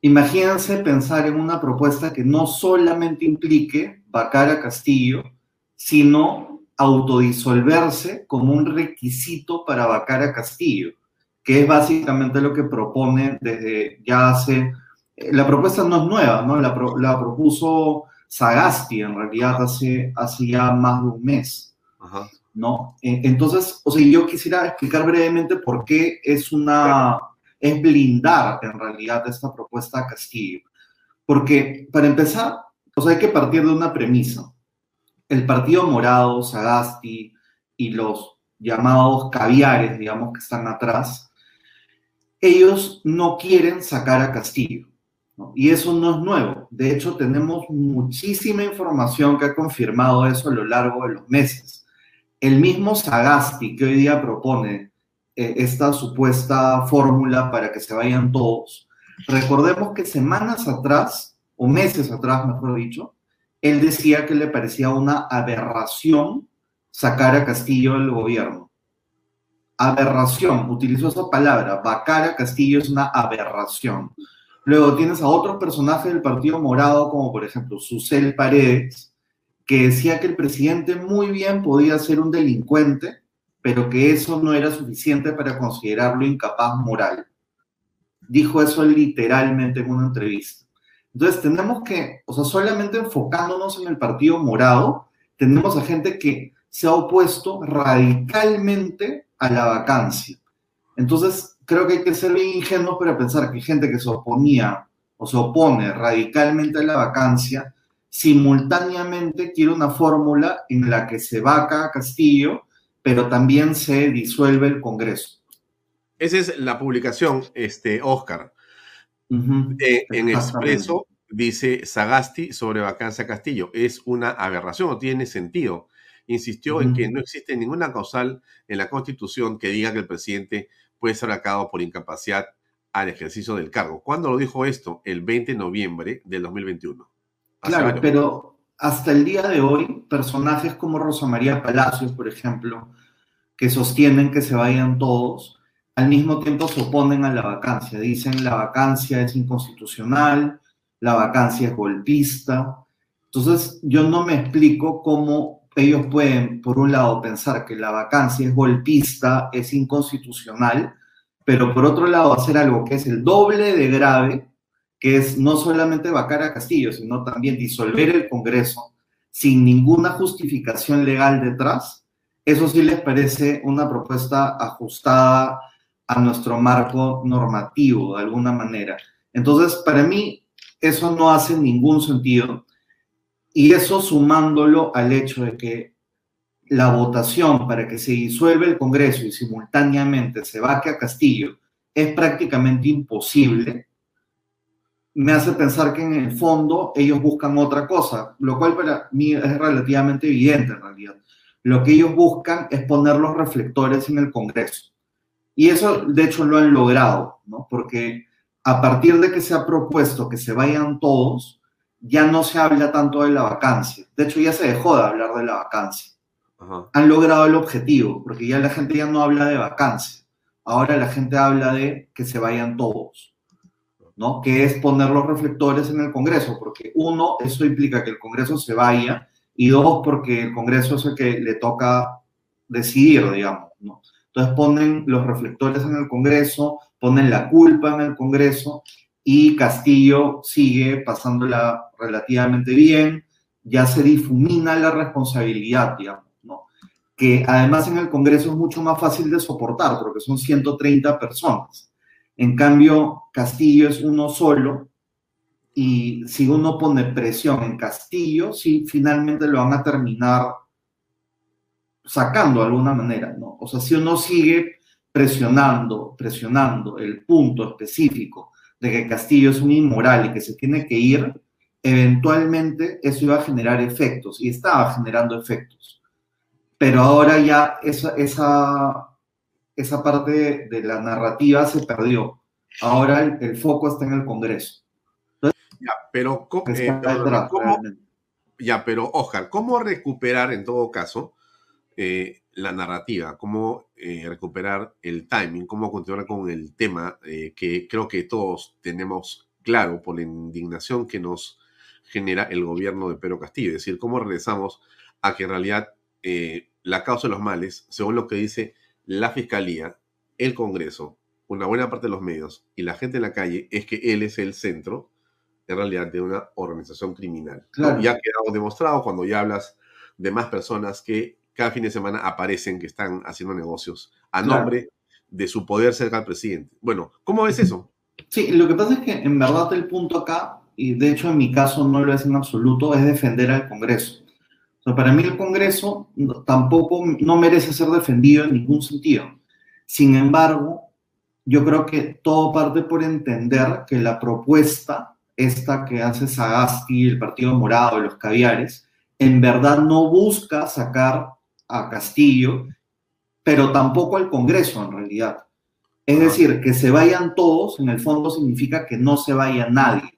imagínense pensar en una propuesta que no solamente implique vacar a Castillo, sino autodisolverse como un requisito para vacar a Castillo, que es básicamente lo que propone desde ya hace... La propuesta no es nueva, ¿no? La, la propuso Sagasti, en realidad, hace, hace ya más de un mes. ¿no? E, entonces, o sea, yo quisiera explicar brevemente por qué es una, es blindar en realidad esta propuesta a Castillo. Porque, para empezar, O sea, hay que partir de una premisa. El Partido Morado, Sagasti y los llamados caviares, digamos, que están atrás, ellos no quieren sacar a Castillo. Y eso no es nuevo. De hecho, tenemos muchísima información que ha confirmado eso a lo largo de los meses. El mismo Sagasti que hoy día propone eh, esta supuesta fórmula para que se vayan todos, recordemos que semanas atrás, o meses atrás, mejor dicho, él decía que le parecía una aberración sacar a Castillo del gobierno. Aberración, utilizó esa palabra, vacar a Castillo es una aberración. Luego tienes a otros personajes del Partido Morado, como por ejemplo Susel Paredes, que decía que el presidente muy bien podía ser un delincuente, pero que eso no era suficiente para considerarlo incapaz moral. Dijo eso literalmente en una entrevista. Entonces tenemos que, o sea, solamente enfocándonos en el Partido Morado, tenemos a gente que se ha opuesto radicalmente a la vacancia. Entonces, creo que hay que ser bien ingenuos para pensar que gente que se oponía o se opone radicalmente a la vacancia, simultáneamente quiere una fórmula en la que se vaca a Castillo, pero también se disuelve el Congreso. Esa es la publicación, este, Oscar. Eh, en Expreso dice Sagasti sobre vacancia Castillo. Es una aberración, no tiene sentido. Insistió en que no existe ninguna causal en la Constitución que diga que el presidente puede ser vacado por incapacidad al ejercicio del cargo. ¿Cuándo lo dijo esto? El 20 de noviembre del 2021. Hace Claro, pero hasta el día de hoy, personajes como Rosa María Palacios, por ejemplo, que sostienen que se vayan todos, al mismo tiempo se oponen a la vacancia. Dicen la vacancia es inconstitucional, la vacancia es golpista. Entonces, yo no me explico cómo ellos pueden, por un lado, pensar que la vacancia es golpista, es inconstitucional, pero por otro lado, hacer algo que es el doble de grave, que es no solamente vacar a Castillo, sino también disolver el Congreso sin ninguna justificación legal detrás, eso sí les parece una propuesta ajustada a nuestro marco normativo, de alguna manera. Entonces, para mí, eso no hace ningún sentido. Y eso sumándolo al hecho de que la votación para que se disuelva el Congreso y simultáneamente se vaque a Castillo es prácticamente imposible, me hace pensar que en el fondo ellos buscan otra cosa, lo cual para mí es relativamente evidente en realidad. Lo que ellos buscan es poner los reflectores en el Congreso. Y eso, de hecho, lo han logrado, ¿no? Porque a partir de que se ha propuesto que se vayan todos, ya no se habla tanto de la vacancia. De hecho, ya se dejó de hablar de la vacancia. Ajá. Han logrado el objetivo, porque ya la gente ya no habla de vacancia. Ahora la gente habla de que se vayan todos, ¿no? Que es poner los reflectores en el Congreso, porque uno, eso implica que el Congreso se vaya, y dos, porque el Congreso es el que le toca decidir, digamos, ¿no? Entonces ponen los reflectores en el Congreso, ponen la culpa en el Congreso y Castillo sigue pasándola relativamente bien, ya se difumina la responsabilidad, digamos, ¿no? Que además en el Congreso es mucho más fácil de soportar porque son 130 personas. En cambio, Castillo es uno solo y si uno pone presión en Castillo, sí, finalmente lo van a terminar sacando de alguna manera, ¿no? O sea, si uno sigue presionando, presionando el punto específico de que Castillo es un inmoral y que se tiene que ir, eventualmente eso iba a generar efectos y estaba generando efectos. Pero ahora ya esa, esa, esa parte de, la narrativa se perdió. Ahora el, el foco está en el Congreso. Ya, pero, eh, detrás, ¿cómo- ya, pero Oscar, ¿cómo recuperar en todo caso eh, la narrativa? ¿Cómo eh, recuperar el timing? ¿Cómo continuar con el tema eh, que creo que todos tenemos claro por la indignación que nos genera el gobierno de Pedro Castillo? Es decir, ¿cómo regresamos a que en realidad eh, la causa de los males, según lo que dice la Fiscalía, el Congreso, una buena parte de los medios y la gente en la calle, es que él es el centro en realidad de una organización criminal. Claro. Ya ha quedado demostrado cuando ya hablas de más personas que cada fin de semana aparecen que están haciendo negocios a Claro. nombre de su poder cerca al presidente. Bueno, ¿cómo ves eso? Sí, lo que pasa es que en verdad el punto acá y de hecho en mi caso no lo es en absoluto, es defender al Congreso. O sea, para mí el Congreso tampoco no merece ser defendido en ningún sentido. Sin embargo, yo creo que todo parte por entender que la propuesta, esta que hace Sagasti, el Partido Morado, los caviares, en verdad no busca sacar a Castillo, pero tampoco al Congreso en realidad. Es decir, que se vayan todos, en el fondo significa que no se vaya nadie.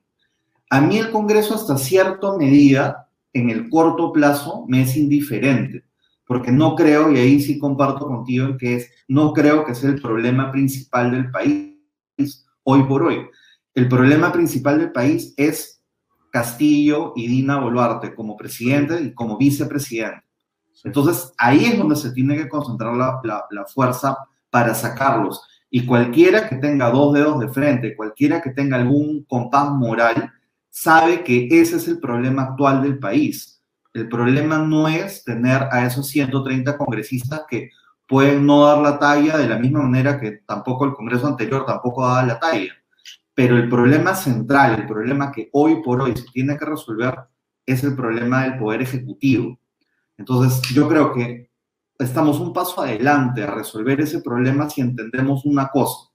A mí el Congreso hasta cierta medida, en el corto plazo, me es indiferente, porque no creo, y ahí sí comparto contigo, en que es, no creo que sea el problema principal del país hoy por hoy. El problema principal del país es Castillo y Dina Boluarte como presidente y como vicepresidente. Entonces, ahí es donde se tiene que concentrar la, la fuerza para sacarlos. Y cualquiera que tenga dos dedos de frente, cualquiera que tenga algún compás moral, sabe que ese es el problema actual del país. El problema no es tener a esos 130 congresistas que pueden no dar la talla de la misma manera que tampoco el Congreso anterior tampoco daba la talla. Pero el problema central, el problema que hoy por hoy se tiene que resolver es el problema del poder ejecutivo. Entonces, yo creo que estamos un paso adelante a resolver ese problema si entendemos una cosa,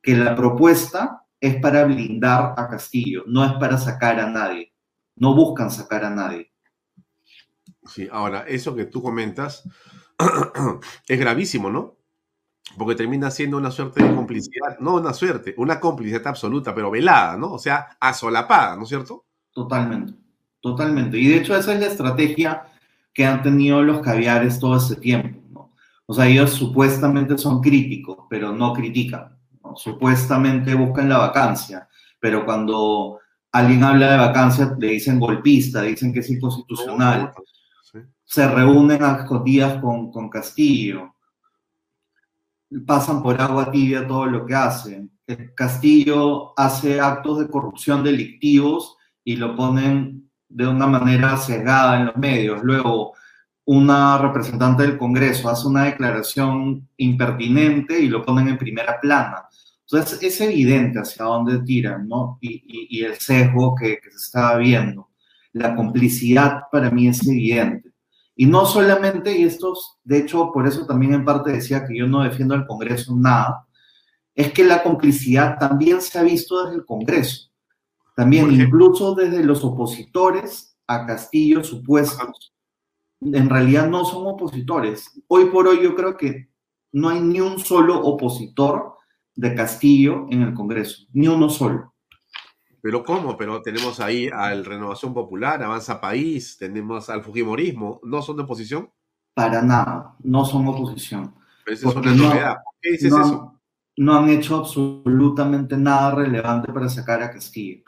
que la propuesta es para blindar a Castillo, no es para sacar a nadie. No buscan sacar a nadie. Sí, ahora, eso que tú comentas es gravísimo, ¿no? Porque termina siendo una suerte de complicidad, no una suerte, una complicidad absoluta, pero velada, ¿no? O sea, asolapada, ¿no es cierto? Totalmente, totalmente. Y de hecho esa es la estrategia que han tenido los caviares todo ese tiempo. ¿no? O sea, ellos supuestamente son críticos, pero no critican. Supuestamente buscan la vacancia, pero cuando alguien habla de vacancia le dicen golpista, dicen que es inconstitucional. Se reúnen a escondidas con, con Castillo. Pasan por agua tibia todo lo que hacen. Castillo hace actos de corrupción delictivos y lo ponen de una manera cegada en los medios. Luego, una representante del Congreso hace una declaración impertinente y lo ponen en primera plana. Entonces, es evidente hacia dónde tiran, ¿no? Y, el sesgo que, que, se está viendo. La complicidad para mí es evidente. Y no solamente, y esto, de hecho, por eso también en parte decía que yo no defiendo al Congreso nada, es que la complicidad también se ha visto desde el Congreso. También incluso desde los opositores a Castillo supuestos, en realidad no son opositores. Hoy por hoy yo creo que no hay ni un solo opositor de Castillo en el Congreso, ni uno solo. Pero ¿cómo? Pero tenemos ahí al Renovación Popular, Avanza País, tenemos al Fujimorismo, ¿no son de oposición? Para nada, no son oposición. Pero esa es una novedad. ¿Por qué dices eso? No han hecho absolutamente nada relevante para sacar a Castillo.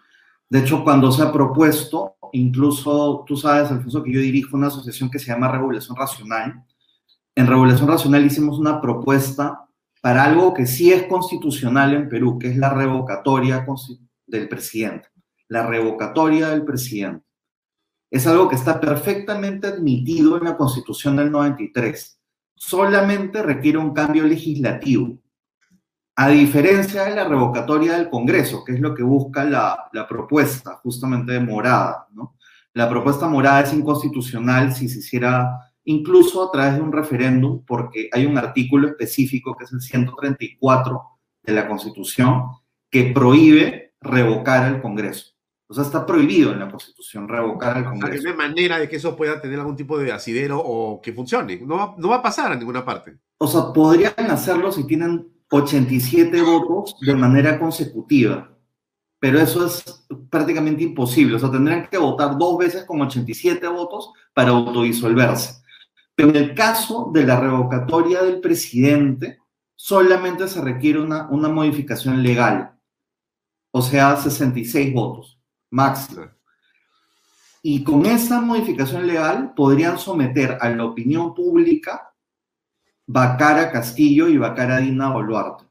De hecho, cuando se ha propuesto, incluso tú sabes, Alfonso, que yo dirijo una asociación que se llama Regulación Racional. En Regulación Racional hicimos una propuesta para algo que sí es constitucional en Perú, que es la revocatoria del presidente. La revocatoria del presidente. Es algo que está perfectamente admitido en la Constitución del 93. Solamente requiere un cambio legislativo. A diferencia de la revocatoria del Congreso, que es lo que busca la, propuesta justamente de morada. La propuesta morada es inconstitucional si se hiciera incluso a través de un referéndum, porque hay un artículo específico que es el 134 de la Constitución que prohíbe revocar al Congreso. O sea, está prohibido en la Constitución revocar al Congreso. no hay manera de que eso pueda tener algún tipo de asidero o que funcione. No no va a pasar a ninguna parte. O sea, podrían hacerlo si tienen 87 votos de manera consecutiva. Pero eso es prácticamente imposible. O sea, tendrían que votar dos veces con 87 votos para autodisolverse. Pero en el caso de la revocatoria del presidente, solamente se requiere una, una modificación legal. O sea, 66 votos máximo. Y con esa modificación legal podrían someter a la opinión pública Bacara Castillo y Bacara Dina Boluarte.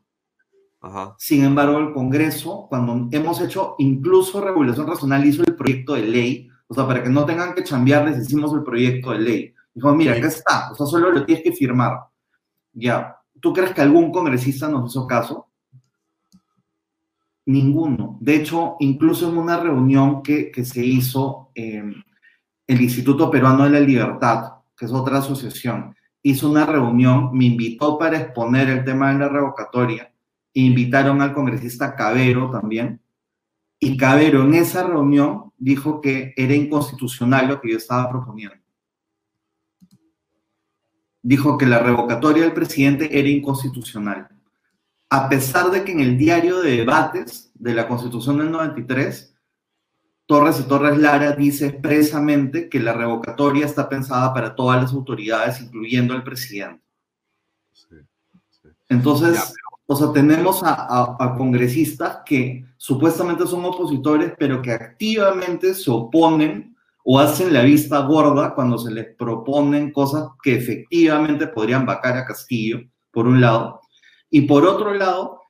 Sin embargo, el Congreso, cuando hemos hecho incluso regulación racional, hizo el proyecto de ley, o sea, para que no tengan que chambear, les hicimos el proyecto de ley. Dijo, mira, acá está, o sea, solo lo tienes que firmar. Ya, ¿tú crees que algún congresista nos hizo caso? Ninguno. De hecho, incluso en una reunión que, que se hizo eh, el Instituto Peruano de la Libertad, que es otra asociación, hizo una reunión, me invitó para exponer el tema de la revocatoria, invitaron al congresista Cabero también, y Cabero en esa reunión dijo que era inconstitucional lo que yo estaba proponiendo. Dijo que la revocatoria del presidente era inconstitucional. A pesar de que en el diario de debates de la Constitución del 93, Torres y Torres Lara dice expresamente que la revocatoria está pensada para todas las autoridades, incluyendo al presidente. Entonces, o sea, tenemos a, a, congresistas que supuestamente son opositores, pero que activamente se oponen o hacen la vista gorda cuando se les proponen cosas que efectivamente podrían vacar a Castillo, por un lado. Y por otro lado,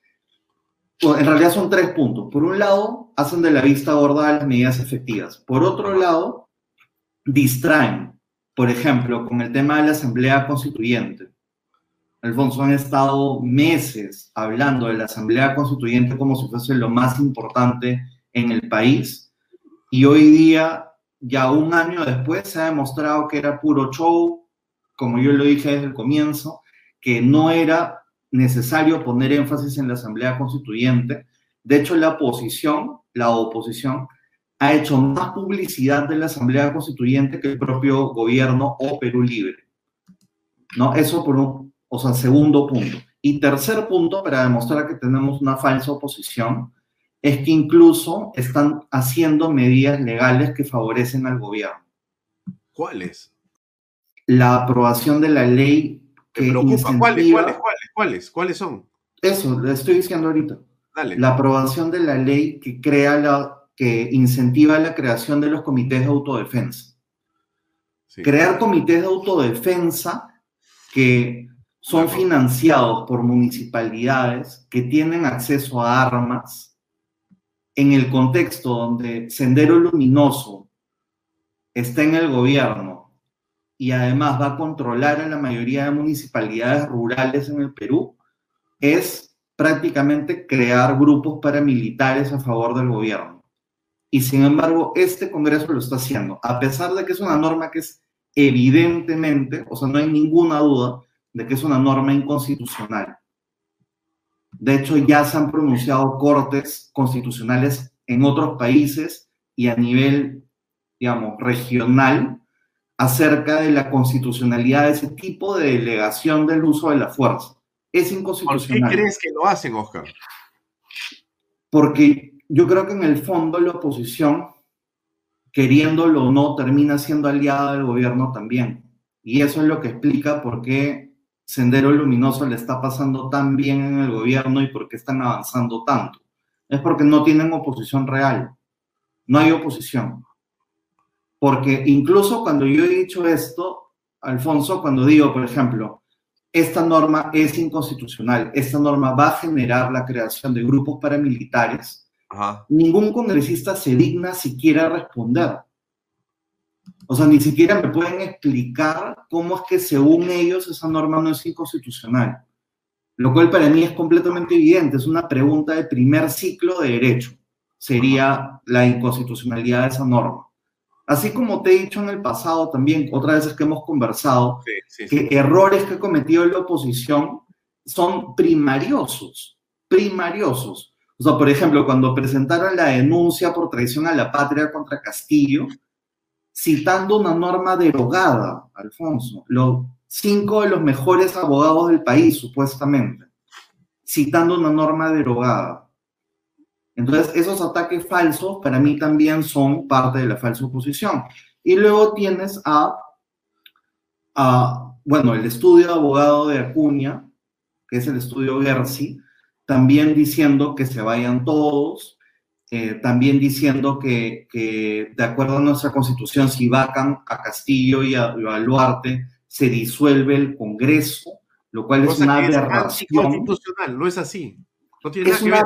en realidad son tres puntos. Por un lado, hacen de la vista gorda las medidas efectivas. Por otro lado, distraen, por ejemplo, con el tema de la Asamblea Constituyente Alfonso, han estado meses hablando de la Asamblea Constituyente como si fuese lo más importante en el país y hoy día, ya un año después, se ha demostrado que era puro show, como yo lo dije desde el comienzo, que no era necesario poner énfasis en la Asamblea Constituyente. De hecho, la oposición, ha hecho más publicidad de la Asamblea Constituyente que el propio gobierno o Perú Libre. ¿No? Eso por un, o sea, segundo punto. Y tercer punto, para demostrar que tenemos una falsa oposición, es que incluso están haciendo medidas legales que favorecen al gobierno. ¿Cuáles? La aprobación de la ley que incentiva... ¿Cuáles, cuáles, cuáles, cuáles, cuáles son? Eso, le estoy diciendo ahorita. Dale. La aprobación de la ley que crea la que incentiva la creación de los comités de autodefensa. Crear comités de autodefensa que son financiados por municipalidades que tienen acceso a armas en el contexto donde Sendero Luminoso está en el gobierno y además va a controlar a la mayoría de municipalidades rurales en el Perú, es prácticamente crear grupos paramilitares a favor del gobierno. Y sin embargo, este Congreso lo está haciendo, a pesar de que es una norma que es evidentemente, o sea, no hay ninguna duda, de que es una norma inconstitucional. De hecho, ya se han pronunciado cortes constitucionales en otros países y a nivel, digamos, regional acerca de la constitucionalidad de ese tipo de delegación del uso de la fuerza. Es inconstitucional. ¿Por qué crees que lo hacen, Oscar? Porque yo creo que en el fondo la oposición, queriéndolo o no, termina siendo aliada del gobierno también. Y eso es lo que explica por qué Sendero Luminoso le está pasando tan bien en el gobierno y por qué están avanzando tanto. Es porque no tienen oposición real. No hay oposición. Porque incluso cuando yo he dicho esto, Alfonso, cuando digo, por ejemplo, esta norma es inconstitucional, esta norma va a generar la creación de grupos paramilitares, ningún congresista se digna siquiera responder. O sea, ni siquiera me pueden explicar cómo es que según ellos esa norma no es inconstitucional. Lo cual para mí es completamente evidente, es una pregunta de primer ciclo de derecho. Sería la inconstitucionalidad de esa norma. Así como te he dicho en el pasado también, otras veces que hemos conversado, que errores que ha cometido la oposición son primariosos, primariosos. O sea, por ejemplo, cuando presentaron la denuncia por traición a la patria contra Castillo, citando una norma derogada, Alfonso, los cinco de los mejores abogados del país, supuestamente, citando una norma derogada. Entonces, esos ataques falsos para mí también son parte de la falsa oposición. Y luego tienes a, bueno, el estudio de abogado de Acuña, que es el estudio Gersi, también diciendo que se vayan todos, eh, también diciendo que, de acuerdo a nuestra constitución, si vacan a Castillo y a, Baluarte, se disuelve el Congreso, lo cual es una aberración. constitucional, no es así. No tiene nada que ver.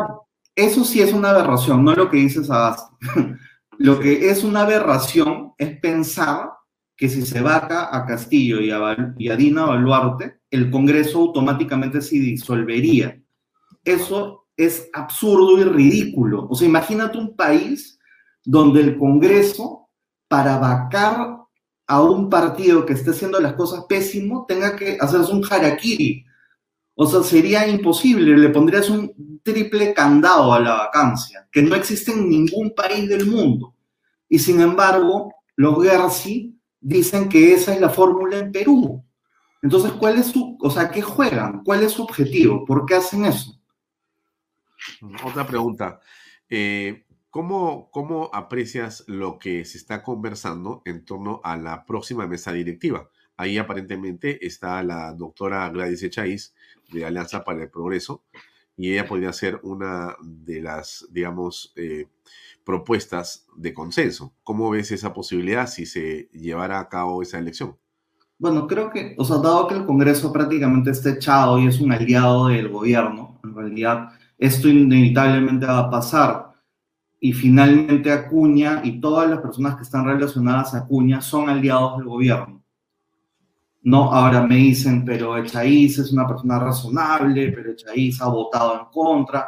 Eso sí es una aberración, no lo que dices Sabas. lo que es una aberración es pensar que si se vaca a Castillo y a, y a Dina Baluarte, el Congreso automáticamente se disolvería. Eso es absurdo y ridículo. O sea, imagínate un país donde el Congreso, para vacar a un partido que esté haciendo las cosas pésimo, tenga que hacerse un harakiri. O sea, sería imposible, le pondrías un triple candado a la vacancia, que no existe en ningún país del mundo. Y sin embargo, los Gersi dicen que esa es la fórmula en Perú. Entonces, ¿cuál es su, o sea, qué juegan? ¿Cuál es su objetivo? ¿Por qué hacen eso? Otra pregunta. Eh, ¿cómo, ¿Cómo aprecias lo que se está conversando en torno a la próxima mesa directiva? Ahí aparentemente está la doctora Gladys Echaíz de Alianza para el Progreso y ella podría ser una de las, digamos, eh, propuestas de consenso. ¿Cómo ves esa posibilidad si se llevara a cabo esa elección? Bueno, creo que, o sea, dado que el Congreso prácticamente está echado y es un aliado del gobierno, en realidad esto inevitablemente va a pasar. Y finalmente Acuña y todas las personas que están relacionadas a Acuña son aliados del gobierno. No, ahora me dicen, pero Echaíz es una persona razonable, pero Echaíz ha votado en contra,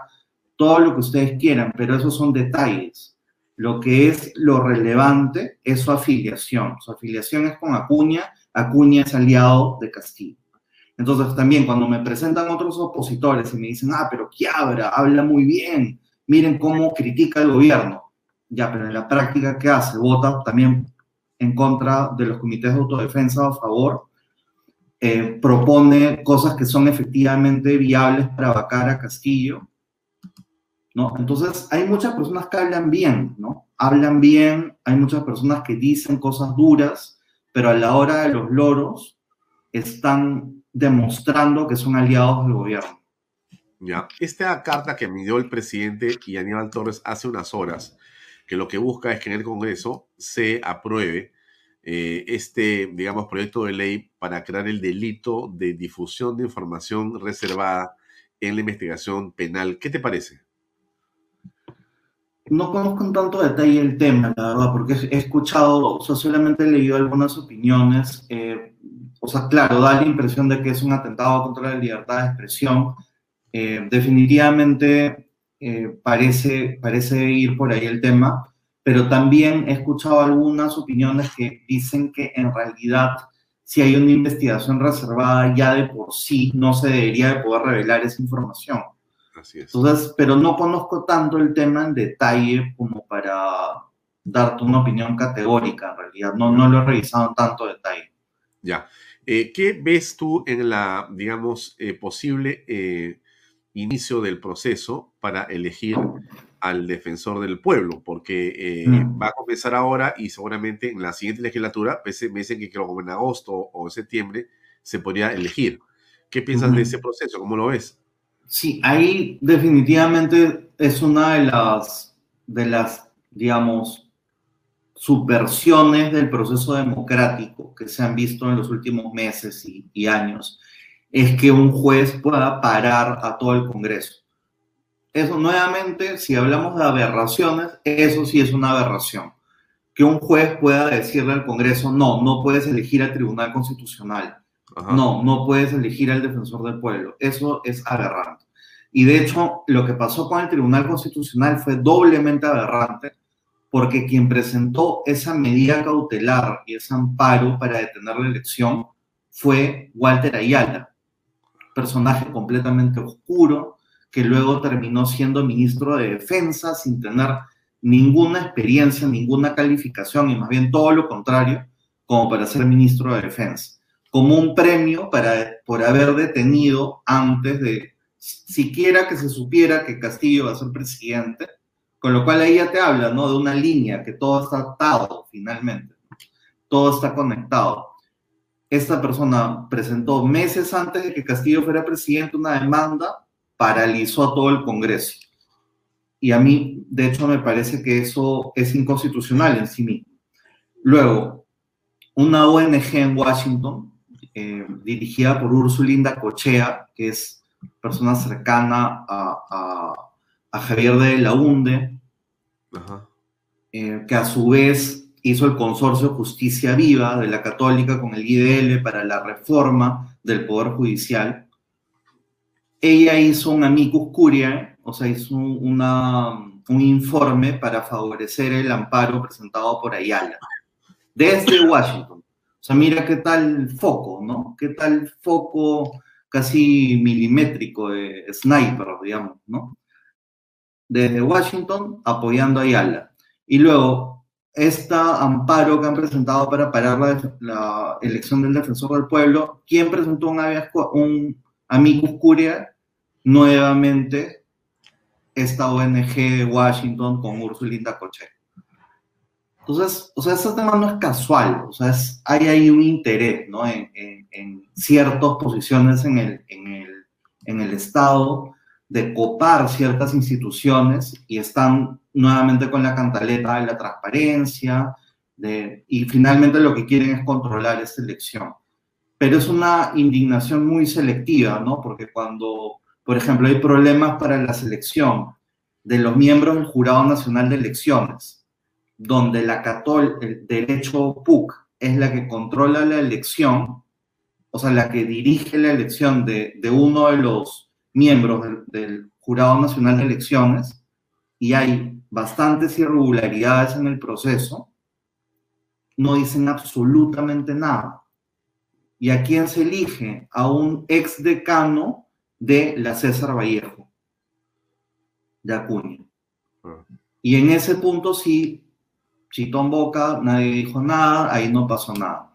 todo lo que ustedes quieran, pero esos son detalles. Lo que es lo relevante es su afiliación. Su afiliación es con Acuña, Acuña es aliado de Castillo. Entonces también cuando me presentan otros opositores y me dicen, ah, pero Quiabra habla muy bien, miren cómo critica el gobierno. Ya, pero en la práctica, ¿qué hace? Vota también en contra de los comités de autodefensa a favor. Eh, propone cosas que son efectivamente viables para vacar a Castillo. ¿no? Entonces, hay muchas personas que hablan bien, ¿no? Hablan bien, hay muchas personas que dicen cosas duras, pero a la hora de los loros están demostrando que son aliados del gobierno. Ya, esta carta que dio el presidente y Aníbal Torres hace unas horas, que lo que busca es que en el Congreso se apruebe eh, este, digamos, proyecto de ley para crear el delito de difusión de información reservada en la investigación penal. ¿Qué te parece? No conozco en tanto detalle el tema, la verdad, porque he escuchado, o sea, solamente he leído algunas opiniones. Eh, o sea, claro, da la impresión de que es un atentado contra la libertad de expresión. Eh, definitivamente eh, parece, parece ir por ahí el tema, pero también he escuchado algunas opiniones que dicen que en realidad si hay una investigación reservada ya de por sí no se debería de poder revelar esa información. Así es. Entonces, pero no conozco tanto el tema en detalle como para darte una opinión categórica en realidad. No, no lo he revisado en tanto detalle. Ya. Eh, ¿Qué ves tú en la, digamos, eh, posible eh, inicio del proceso para elegir al defensor del pueblo? Porque Mm. va a comenzar ahora y seguramente en la siguiente legislatura, pese- me dicen que creo como en agosto o en septiembre, se podría elegir. ¿Qué piensas de ese proceso? ¿Cómo lo ves? Sí, ahí definitivamente es una de las, de las, digamos, subversiones del proceso democrático que se han visto en los últimos meses y, y años, es que un juez pueda parar a todo el Congreso. Eso nuevamente, si hablamos de aberraciones, eso sí es una aberración. Que un juez pueda decirle al Congreso, no, no puedes elegir al Tribunal Constitucional, no, no puedes elegir al defensor del pueblo. Eso es aberrante. Y de hecho, lo que pasó con el Tribunal Constitucional fue doblemente aberrante, porque quien presentó esa medida cautelar y ese amparo para detener la elección fue Walter Ayala, personaje completamente oscuro, que luego terminó siendo ministro de Defensa sin tener ninguna experiencia, ninguna calificación, y más bien todo lo contrario, como para ser ministro de Defensa, como un premio para, por haber detenido antes de siquiera que se supiera que Castillo va a ser presidente, con lo cual ahí ya te habla, ¿no? De una línea, que todo está atado finalmente, todo está conectado. Esta persona presentó meses antes de que Castillo fuera presidente una demanda, paralizó a todo el Congreso. Y a mí, de hecho, me parece que eso es inconstitucional en sí mismo. Luego, una ONG en Washington, eh, dirigida por Ursulinda Cochea, que es persona cercana a, a, a Javier de la Hunde, eh, que a su vez hizo el consorcio Justicia Viva de la Católica con el IDL para la reforma del Poder Judicial. Ella hizo un amicus curiae o sea, hizo una, un informe para favorecer el amparo presentado por Ayala, desde Washington. O sea, mira qué tal foco, ¿no? Qué tal foco casi milimétrico de sniper, digamos, ¿no? Desde Washington apoyando a Ayala. Y luego, este amparo que han presentado para parar la, elección del defensor del pueblo, ¿quién presentó un, un amicus curia? Nuevamente, esta ONG de Washington con Ursulinda Coche. Entonces, o sea, ese tema no es casual, o sea, hay ahí un interés, ¿no? En, en, ciertas posiciones en el, en, el, en el Estado de copar ciertas instituciones y están nuevamente con la cantaleta de la transparencia de, y finalmente lo que quieren es controlar esta elección. Pero es una indignación muy selectiva, ¿no? Porque cuando por ejemplo, hay problemas para la selección de los miembros del Jurado Nacional de Elecciones, donde la Catol, el derecho PUC, es la que controla la elección, o sea, la que dirige la elección de, uno de los miembros del, Jurado Nacional de Elecciones, y hay bastantes irregularidades en el proceso, no dicen absolutamente nada. ¿Y a quién se elige? A un ex decano de la César Vallejo, de Acuña. Y en ese punto sí, chitón boca, nadie dijo nada, ahí no pasó nada.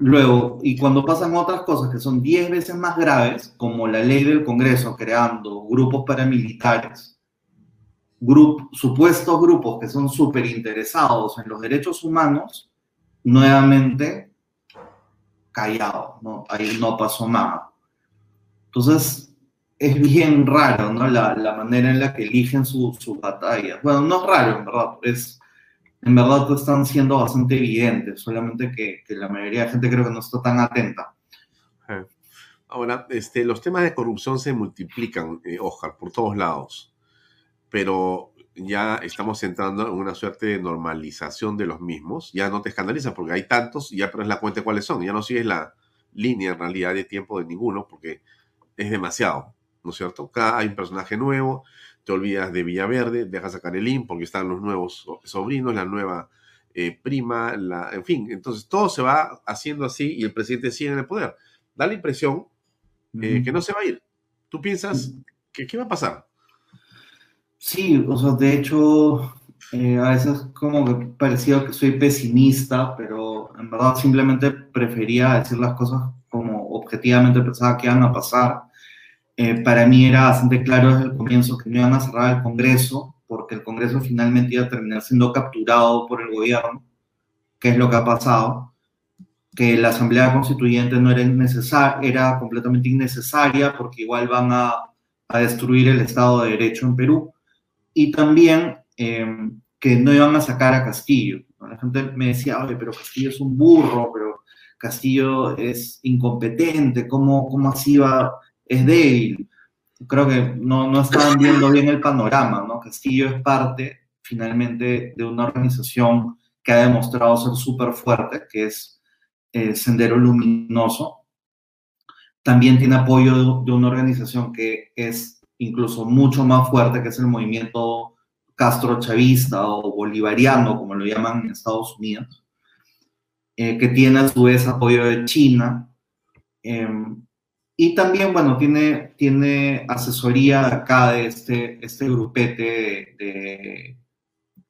Luego, y cuando pasan otras cosas que son 10 veces más graves, como la ley del Congreso creando grupos paramilitares, supuestos grupos que son súper interesados en los derechos humanos, nuevamente callado, ¿no? ahí no pasó nada. Entonces, es bien raro, ¿no? La, la manera en la que eligen sus su batallas. Bueno, no es raro, en verdad, es, en verdad están siendo bastante evidentes, solamente que, que la mayoría de gente creo que no está tan atenta. Ahora, este, los temas de corrupción se multiplican, eh, Oscar, por todos lados, pero ya estamos entrando en una suerte de normalización de los mismos. Ya no te escandalizas porque hay tantos y ya pierdes la cuenta de cuáles son. Ya no sigues la línea en realidad de tiempo de ninguno porque es demasiado, ¿no es cierto? Cada hay un personaje nuevo, te olvidas de Villaverde, dejas sacar el IN porque están los nuevos sobrinos, la nueva eh, prima, la, en fin, entonces todo se va haciendo así y el presidente sigue en el poder. Da la impresión eh, que no se va a ir. ¿Tú piensas que qué va a pasar? Sí, o sea, de hecho, eh, a veces como que parecía que soy pesimista, pero en verdad simplemente prefería decir las cosas como objetivamente pensaba que iban a pasar. Eh, para mí era bastante claro desde el comienzo que no iban a cerrar el Congreso, porque el Congreso finalmente iba a terminar siendo capturado por el gobierno, que es lo que ha pasado, que la Asamblea Constituyente no era necesaria, era completamente innecesaria, porque igual van a, a destruir el Estado de Derecho en Perú, y también em, que no iban a sacar a Castillo. La gente me decía, oye, pero Castillo es un burro, pero Castillo es incompetente, ¿cómo, cómo así va? Es débil. Creo que no, no estaban viendo bien el panorama, ¿no? Castillo es parte finalmente de una organización que ha demostrado ser súper fuerte, que es eh, Sendero Luminoso. También tiene apoyo de, de una organización que es incluso mucho más fuerte, que es el movimiento Castro Chavista o bolivariano, como lo llaman en Estados Unidos. Eh, que tiene a su vez apoyo de China. Em, y también, bueno, tiene, tiene asesoría acá de este, este grupete de,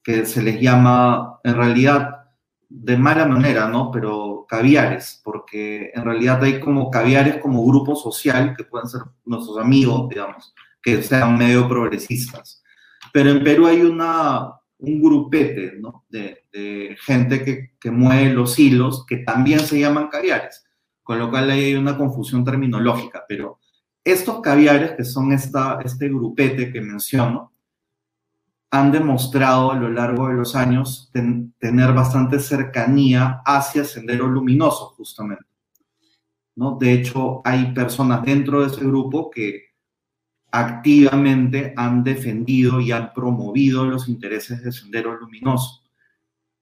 que se les llama, en realidad, de mala manera, ¿no? Pero caviares, porque en realidad hay como caviares como grupo social, que pueden ser nuestros amigos, digamos, que sean medio progresistas. Pero en Perú hay una, un grupete ¿no? de, gente que, que, mueve los hilos que también se llaman caviares, con lo cual hay una confusión terminológica, pero estos caviares, que son esta, este grupete que menciono, han demostrado a lo largo de los años tener bastante cercanía hacia Sendero Luminoso, justamente. ¿no? De hecho, hay personas dentro de ese grupo que activamente han defendido y han promovido los intereses de Sendero Luminoso.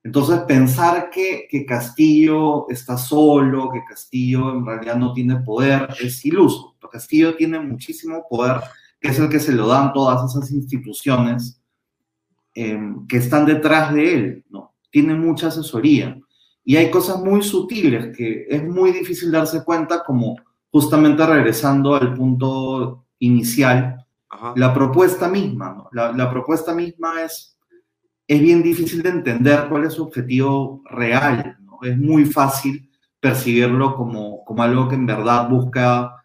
Entonces, pensar que, que, Castillo está solo, que Castillo en realidad no tiene poder, es iluso. Castillo tiene muchísimo poder que es el que se lo dan todas esas instituciones em, que están detrás de él, ¿no? Tiene mucha asesoría. Y hay cosas muy sutiles que es muy difícil darse cuenta, como justamente regresando al punto inicial, la propuesta misma, ¿no? la, la, propuesta misma es, es bien difícil de entender cuál es su objetivo real. Es muy fácil percibirlo como, como algo que en verdad busca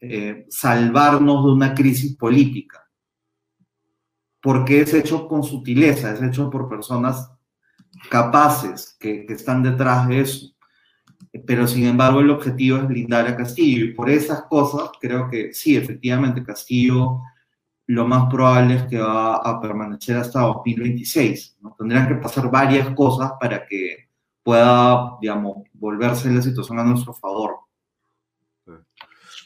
eh, salvarnos de una crisis política, porque es hecho con sutileza, es hecho por personas capaces que, que están detrás de eso. Pero sin embargo el objetivo es blindar a Castillo y por esas cosas creo que sí, efectivamente Castillo lo más probable es que va a permanecer hasta 2026. ¿no? Tendrían que pasar varias cosas para que pueda, digamos, volverse la situación a nuestro favor.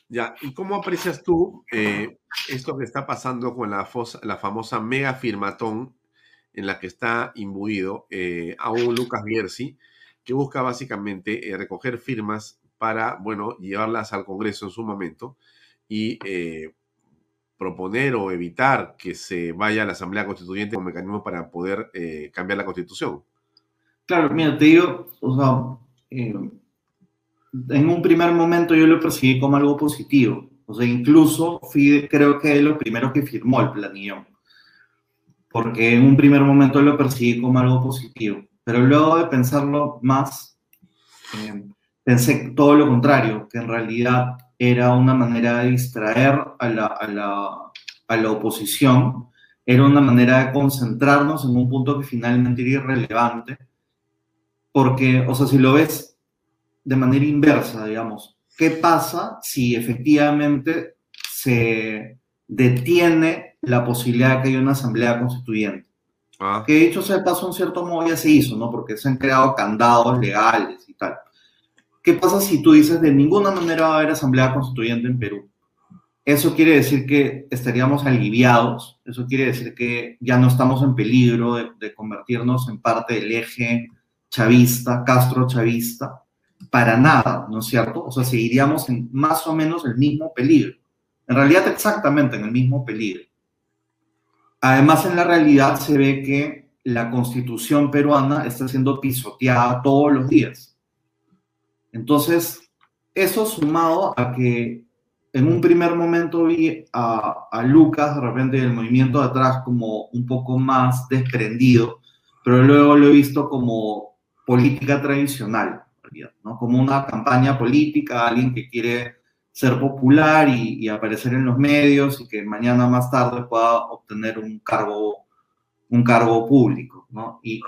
Ya, ¿y cómo aprecias tú eh, esto que está pasando con la, la, famosa mega firmatón en la que está imbuido eh, a un Lucas Gersi, que busca básicamente eh, recoger firmas para, bueno, llevarlas al Congreso en su momento y proponer o evitar que se vaya a la Asamblea Constituyente como mecanismo para poder cambiar la Constitución? Claro, mira, te digo, o sea, en un primer momento yo lo percibí como algo positivo. O sea, incluso fui, creo que es lo primero que firmó el planillo. Porque en un primer momento lo percibí como algo positivo. Pero luego de pensarlo más, eh, pensé todo lo contrario, que en realidad era una manera de distraer a la, a, la, a la oposición, era una manera de concentrarnos en un punto que finalmente era irrelevante. Porque, o sea, si lo ves de manera inversa, digamos. ¿Qué pasa si efectivamente se detiene la posibilidad de que haya una asamblea constituyente? Ah. Que dicho sea de paso, en cierto modo ya se hizo, ¿no? Porque se han creado candados legales. ¿Qué pasa si tú dices de ninguna manera va a haber asamblea constituyente en Perú? Eso quiere decir que estaríamos aliviados, eso quiere decir que ya no estamos en peligro de, convertirnos en parte del eje chavista, Castro chavista, para nada, ¿no es cierto? O sea, seguiríamos en más o menos el mismo peligro. En realidad, exactamente en el mismo peligro. Además, en la realidad se ve que la constitución peruana está siendo pisoteada todos los días. Entonces, eso sumado a que en un primer momento vi a, a Lucas de repente del movimiento de atrás como un poco más desprendido, pero luego lo he visto como política tradicional. ¿no? Como una campaña política, alguien que quiere ser popular y, aparecer en los medios y que mañana más tarde pueda obtener un cargo, un cargo público, ¿no? Y,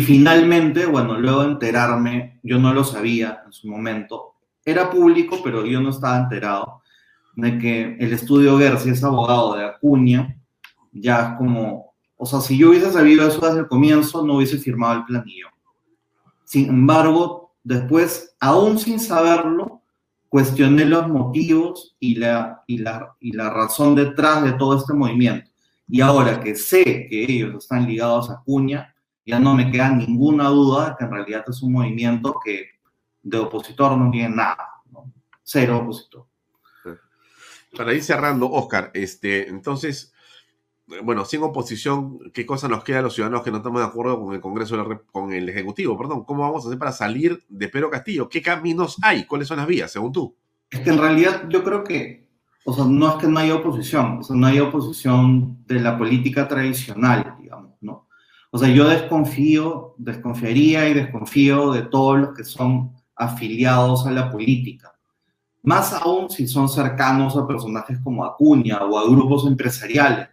finalmente, bueno, luego de enterarme, yo no lo sabía en su momento, era público, pero yo no estaba enterado de que el estudio Gersi es abogado de Acuña, ya como, o sea, si yo hubiese sabido eso desde el comienzo, no hubiese firmado el planillo. Sin embargo, después, aún sin saberlo, cuestioné los motivos y la, y la, y la razón detrás de todo este movimiento. Y ahora que sé que ellos están ligados a Cuña, ya no me queda ninguna duda de que en realidad es un movimiento que de opositor no tiene nada, ¿no? cero opositor. Para ir cerrando, Oscar, este, entonces, bueno, sin oposición, ¿qué cosa nos queda a los ciudadanos que no estamos de acuerdo con el Congreso, con el Ejecutivo? Perdón, ¿cómo vamos a hacer para salir de Pedro Castillo? ¿Qué caminos hay? ¿Cuáles son las vías, según tú? Es que en realidad yo creo que, o sea, no es que no haya oposición, o sea, no hay oposición de la política tradicional. O sea, yo desconfío, desconfiaría y desconfío de todos los que son afiliados a la política. Más aún si son cercanos a personajes como Acuña o a grupos empresariales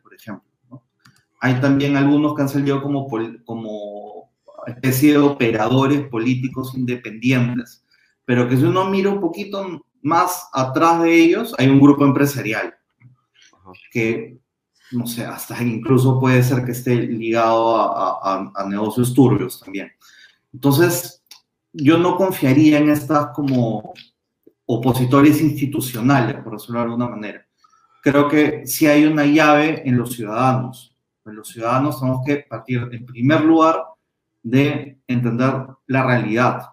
hay también algunos que han salido como, como especie de operadores políticos independientes, pero que si uno mira un poquito más atrás de ellos, hay un grupo empresarial que, no sé, hasta incluso puede ser que esté ligado a, a negocios turbios también. Entonces, yo no confiaría en estas como opositores institucionales, por decirlo de alguna manera. Creo que sí hay una llave en los ciudadanos los ciudadanos tenemos que partir, en primer lugar, de entender la realidad,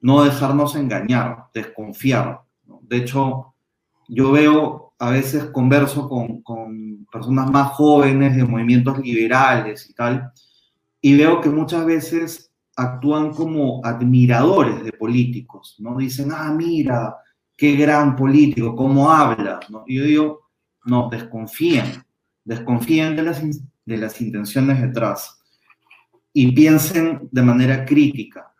no dejarnos engañar, desconfiar. De hecho, yo veo a veces converso con, con personas más jóvenes de movimientos liberales y tal, y veo que muchas veces actúan como admiradores de políticos, ¿no? Dicen, ah, mira, qué gran político, cómo habla, ¿no? Y yo digo, no, desconfíen, desconfíen de las, de las intenciones detrás y piensen de manera crítica,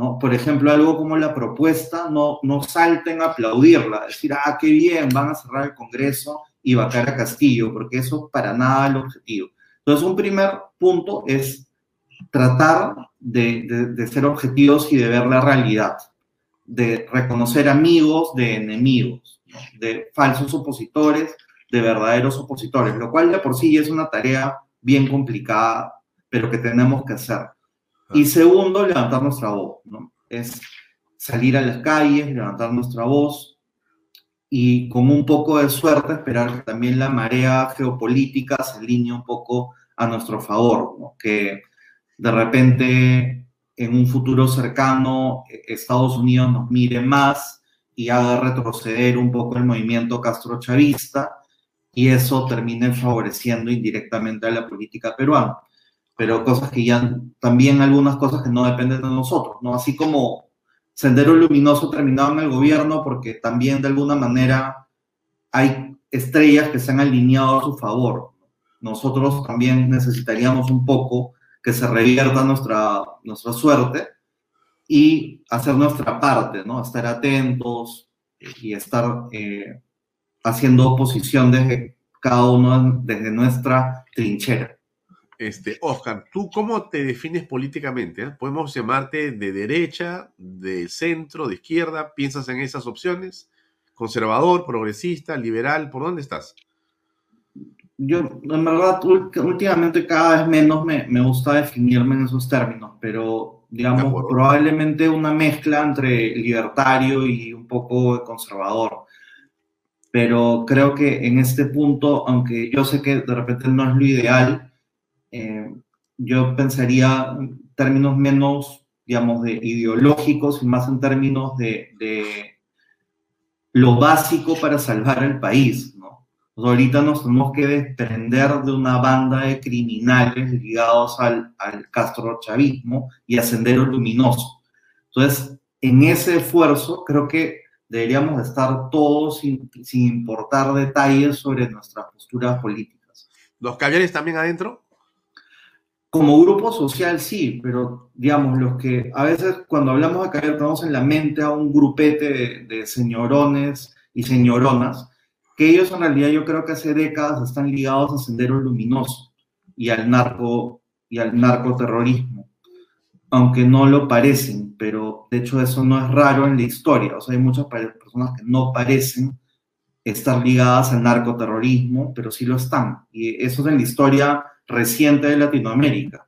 ¿no? Por ejemplo, algo como la propuesta, no, no salten a aplaudirla, decir, ah, qué bien, van a cerrar el Congreso y vacar a Castillo, porque eso para nada el objetivo. Entonces, un primer punto es tratar de, ser objetivos y de ver la realidad, de reconocer amigos de enemigos, de falsos opositores, de verdaderos opositores, lo cual de por sí es una tarea bien complicada, pero que tenemos que hacer. Y segundo, levantar nuestra voz, ¿no? Es salir a las calles, levantar nuestra voz y con un poco de suerte esperar que también la marea geopolítica se alinee un poco a nuestro favor, ¿no? Que de repente en un futuro cercano Estados Unidos nos mire más y haga retroceder un poco el movimiento castrochavista y eso termine favoreciendo indirectamente a la política peruana. Pero cosas que ya, también algunas cosas que no dependen de nosotros, ¿no? Así como Sendero Luminoso terminado en el gobierno porque también de alguna manera hay estrellas que se han alineado a su favor. Nosotros también necesitaríamos un poco que se revierta nuestra, nuestra suerte y hacer nuestra parte, ¿no? Estar atentos y estar eh, haciendo oposición desde cada uno, desde nuestra trinchera. Este, Oscar, ¿tú cómo te defines políticamente? eh? ¿Podemos llamarte de derecha, de centro, de izquierda? ¿Piensas en esas opciones? ¿Conservador, progresista, liberal? ¿Por dónde estás? Yo, en verdad, últimamente cada vez menos me, me gusta definirme en esos términos, pero digamos, probablemente una mezcla entre libertario y un poco conservador. Pero creo que en este punto, aunque yo sé que de repente no es lo ideal, eh, yo pensaría en términos menos, digamos, de ideológicos y más en términos de, de lo básico para salvar el país, ¿no? Pues ahorita nos tenemos que desprender de una banda de criminales ligados al, al castrochavismo y a Sendero Luminoso. Entonces, en ese esfuerzo, creo que deberíamos estar todos sin, sin importar detalles sobre nuestras posturas políticas. ¿Los caviares también adentro? Como grupo social sí, pero digamos, los que a veces cuando hablamos de caviar tenemos en la mente a un grupete de, de señorones y señoronas, que ellos en realidad yo creo que hace décadas están ligados a Sendero Luminoso y al narco y al narcoterrorismo, aunque no lo parecen, pero de hecho eso no es raro en la historia, o sea, hay muchas personas que no parecen estar ligadas al narcoterrorismo, pero sí lo están, y eso es en la historia reciente de Latinoamérica.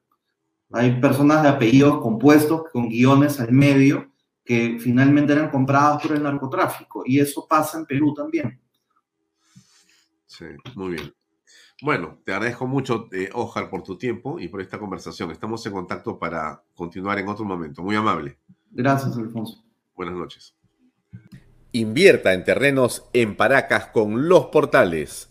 Hay personas de apellidos compuestos con guiones al medio que finalmente eran compradas por el narcotráfico, y eso pasa en Perú también. Sí, muy bien. Bueno, te agradezco mucho, eh, Oscar, por tu tiempo y por esta conversación. Estamos en contacto para continuar en otro momento. Muy amable. Gracias, Alfonso. Buenas noches. Invierta en terrenos en Paracas con Los Portales,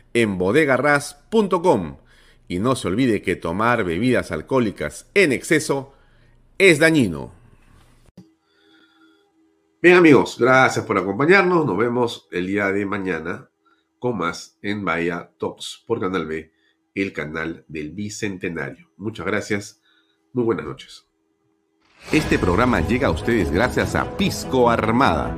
en bodegarras.com. Y no se olvide que tomar bebidas alcohólicas en exceso es dañino. Bien amigos, gracias por acompañarnos. Nos vemos el día de mañana con más en Bahía Talks por Canal B el canal del Bicentenario. Muchas gracias. Muy buenas noches. Este programa llega a ustedes gracias a Pisco Armada.